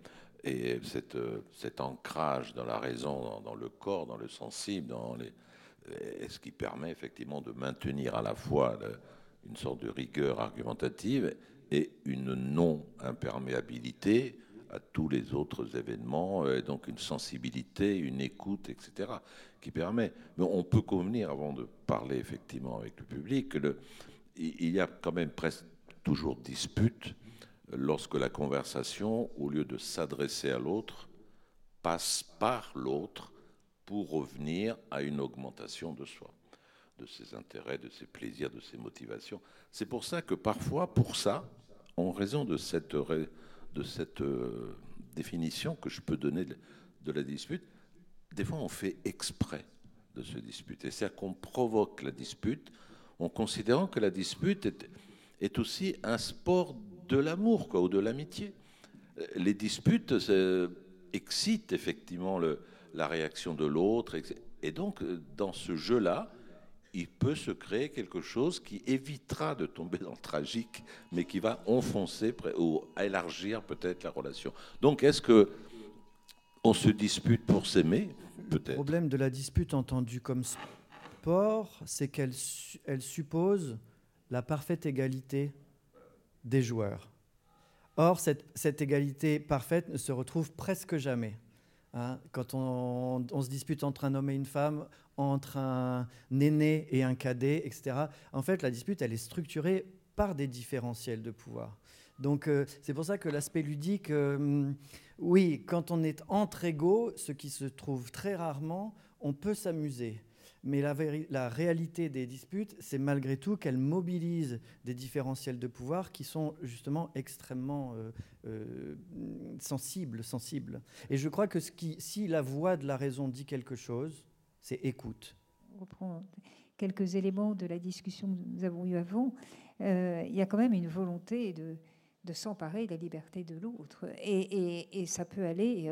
A: Et cette, cet ancrage dans la raison, dans, le corps, dans le sensible, les, ce qui permet effectivement de maintenir à la fois une sorte de rigueur argumentative et une non-imperméabilité à tous les autres événements, et donc une sensibilité, une écoute, etc., qui permet. Mais on peut convenir, avant de parler effectivement avec le public, qu'il il y a quand même presque toujours dispute lorsque la conversation, au lieu de s'adresser à l'autre, passe par l'autre pour revenir à une augmentation de soi, de ses intérêts, de ses plaisirs, de ses motivations. C'est pour ça que parfois, pour ça, en raison de cette, de cette euh, définition que je peux donner de la dispute, des fois on fait exprès de se disputer. C'est-à-dire qu'on provoque la dispute en considérant que la dispute est, est aussi un sport de l'amour ou de l'amitié. Les disputes excitent effectivement la réaction de l'autre. Et donc, dans ce jeu-là, il peut se créer quelque chose qui évitera de tomber dans le tragique, mais qui va enfoncer ou élargir peut-être la relation. Donc, est-ce que on se dispute pour s'aimer
E: Le problème de la dispute entendue comme sport, c'est qu'elle elle suppose la parfaite égalité des joueurs. Or, cette, égalité parfaite ne se retrouve presque jamais. Hein. quand on, se dispute entre un homme et une femme, entre un aîné et un cadet, etc., en fait, la dispute, elle est structurée par des différentiels de pouvoir. Donc, euh, c'est pour ça que l'aspect ludique, euh, oui, quand on est entre égaux, ce qui se trouve très rarement, on peut s'amuser. Mais la, réalité des disputes, c'est malgré tout qu'elles mobilisent des différentiels de pouvoir qui sont justement extrêmement euh, euh, sensibles, sensibles. Et je crois que si la voix de la raison dit quelque chose, c'est écoute.
D: On reprend quelques éléments de la discussion que nous avons eue avant. Euh, il y a quand même une volonté de, s'emparer de la liberté de l'autre. Et, ça peut aller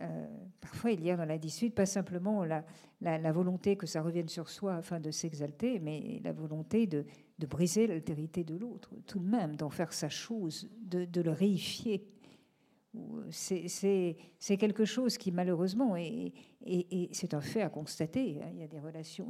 D: euh, parfois il y a dans la dispute pas simplement la, volonté que ça revienne sur soi afin de s'exalter, mais la volonté de, briser l'altérité de l'autre, tout de même, d'en faire sa chose, de, le réifier. C'est quelque chose qui malheureusement, et, c'est un fait à constater, hein, il y a des relations,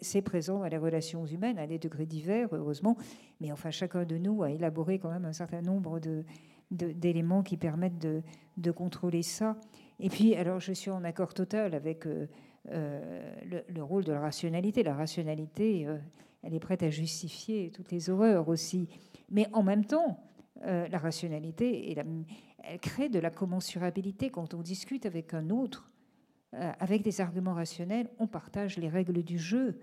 D: c'est présent à les relations humaines à des degrés divers, heureusement, mais enfin chacun de nous a élaboré quand même un certain nombre de, d'éléments qui permettent de, de, contrôler ça. Et puis, alors, je suis en accord total avec euh, euh, le, rôle de la rationalité. La rationalité, euh, elle est prête à justifier toutes les horreurs aussi. Mais en même temps, la rationalité, elle crée de la commensurabilité. Quand on discute avec un autre, avec des arguments rationnels, on partage les règles du jeu.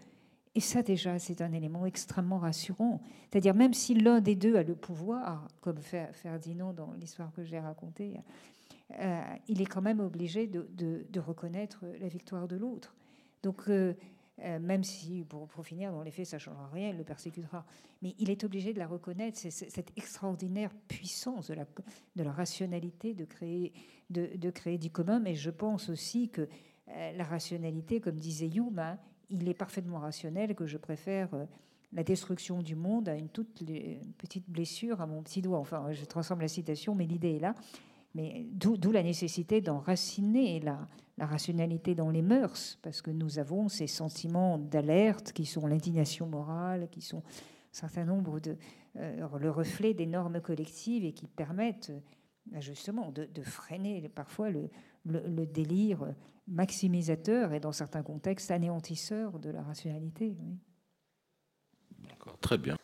D: Et ça, déjà, c'est un élément extrêmement rassurant. C'est-à-dire, même si l'un des deux a le pouvoir, comme Ferdinand dans l'histoire que j'ai racontée, euh, il est quand même obligé de, reconnaître la victoire de l'autre. Donc, euh, euh, même si, pour, finir, dans les faits, ça ne changera rien, il le persécutera. Mais il est obligé de la reconnaître, c'est cette extraordinaire puissance de la, de la rationalité de créer, de, créer du commun. Mais je pense aussi que la rationalité, comme disait Hume, hein, il est parfaitement rationnel que je préfère euh, la destruction du monde à une toute petite blessure à mon petit doigt. Enfin, je transforme la citation, mais l'idée est là. Mais d'où la nécessité d'enraciner la, la rationalité dans les mœurs, parce que nous avons ces sentiments d'alerte qui sont l'indignation morale, qui sont un certain nombre de euh, le reflet des normes collectives et qui permettent euh, justement de, freiner parfois le, le délire maximisateur et dans certains contextes anéantisseur de la rationalité.
A: Très bien.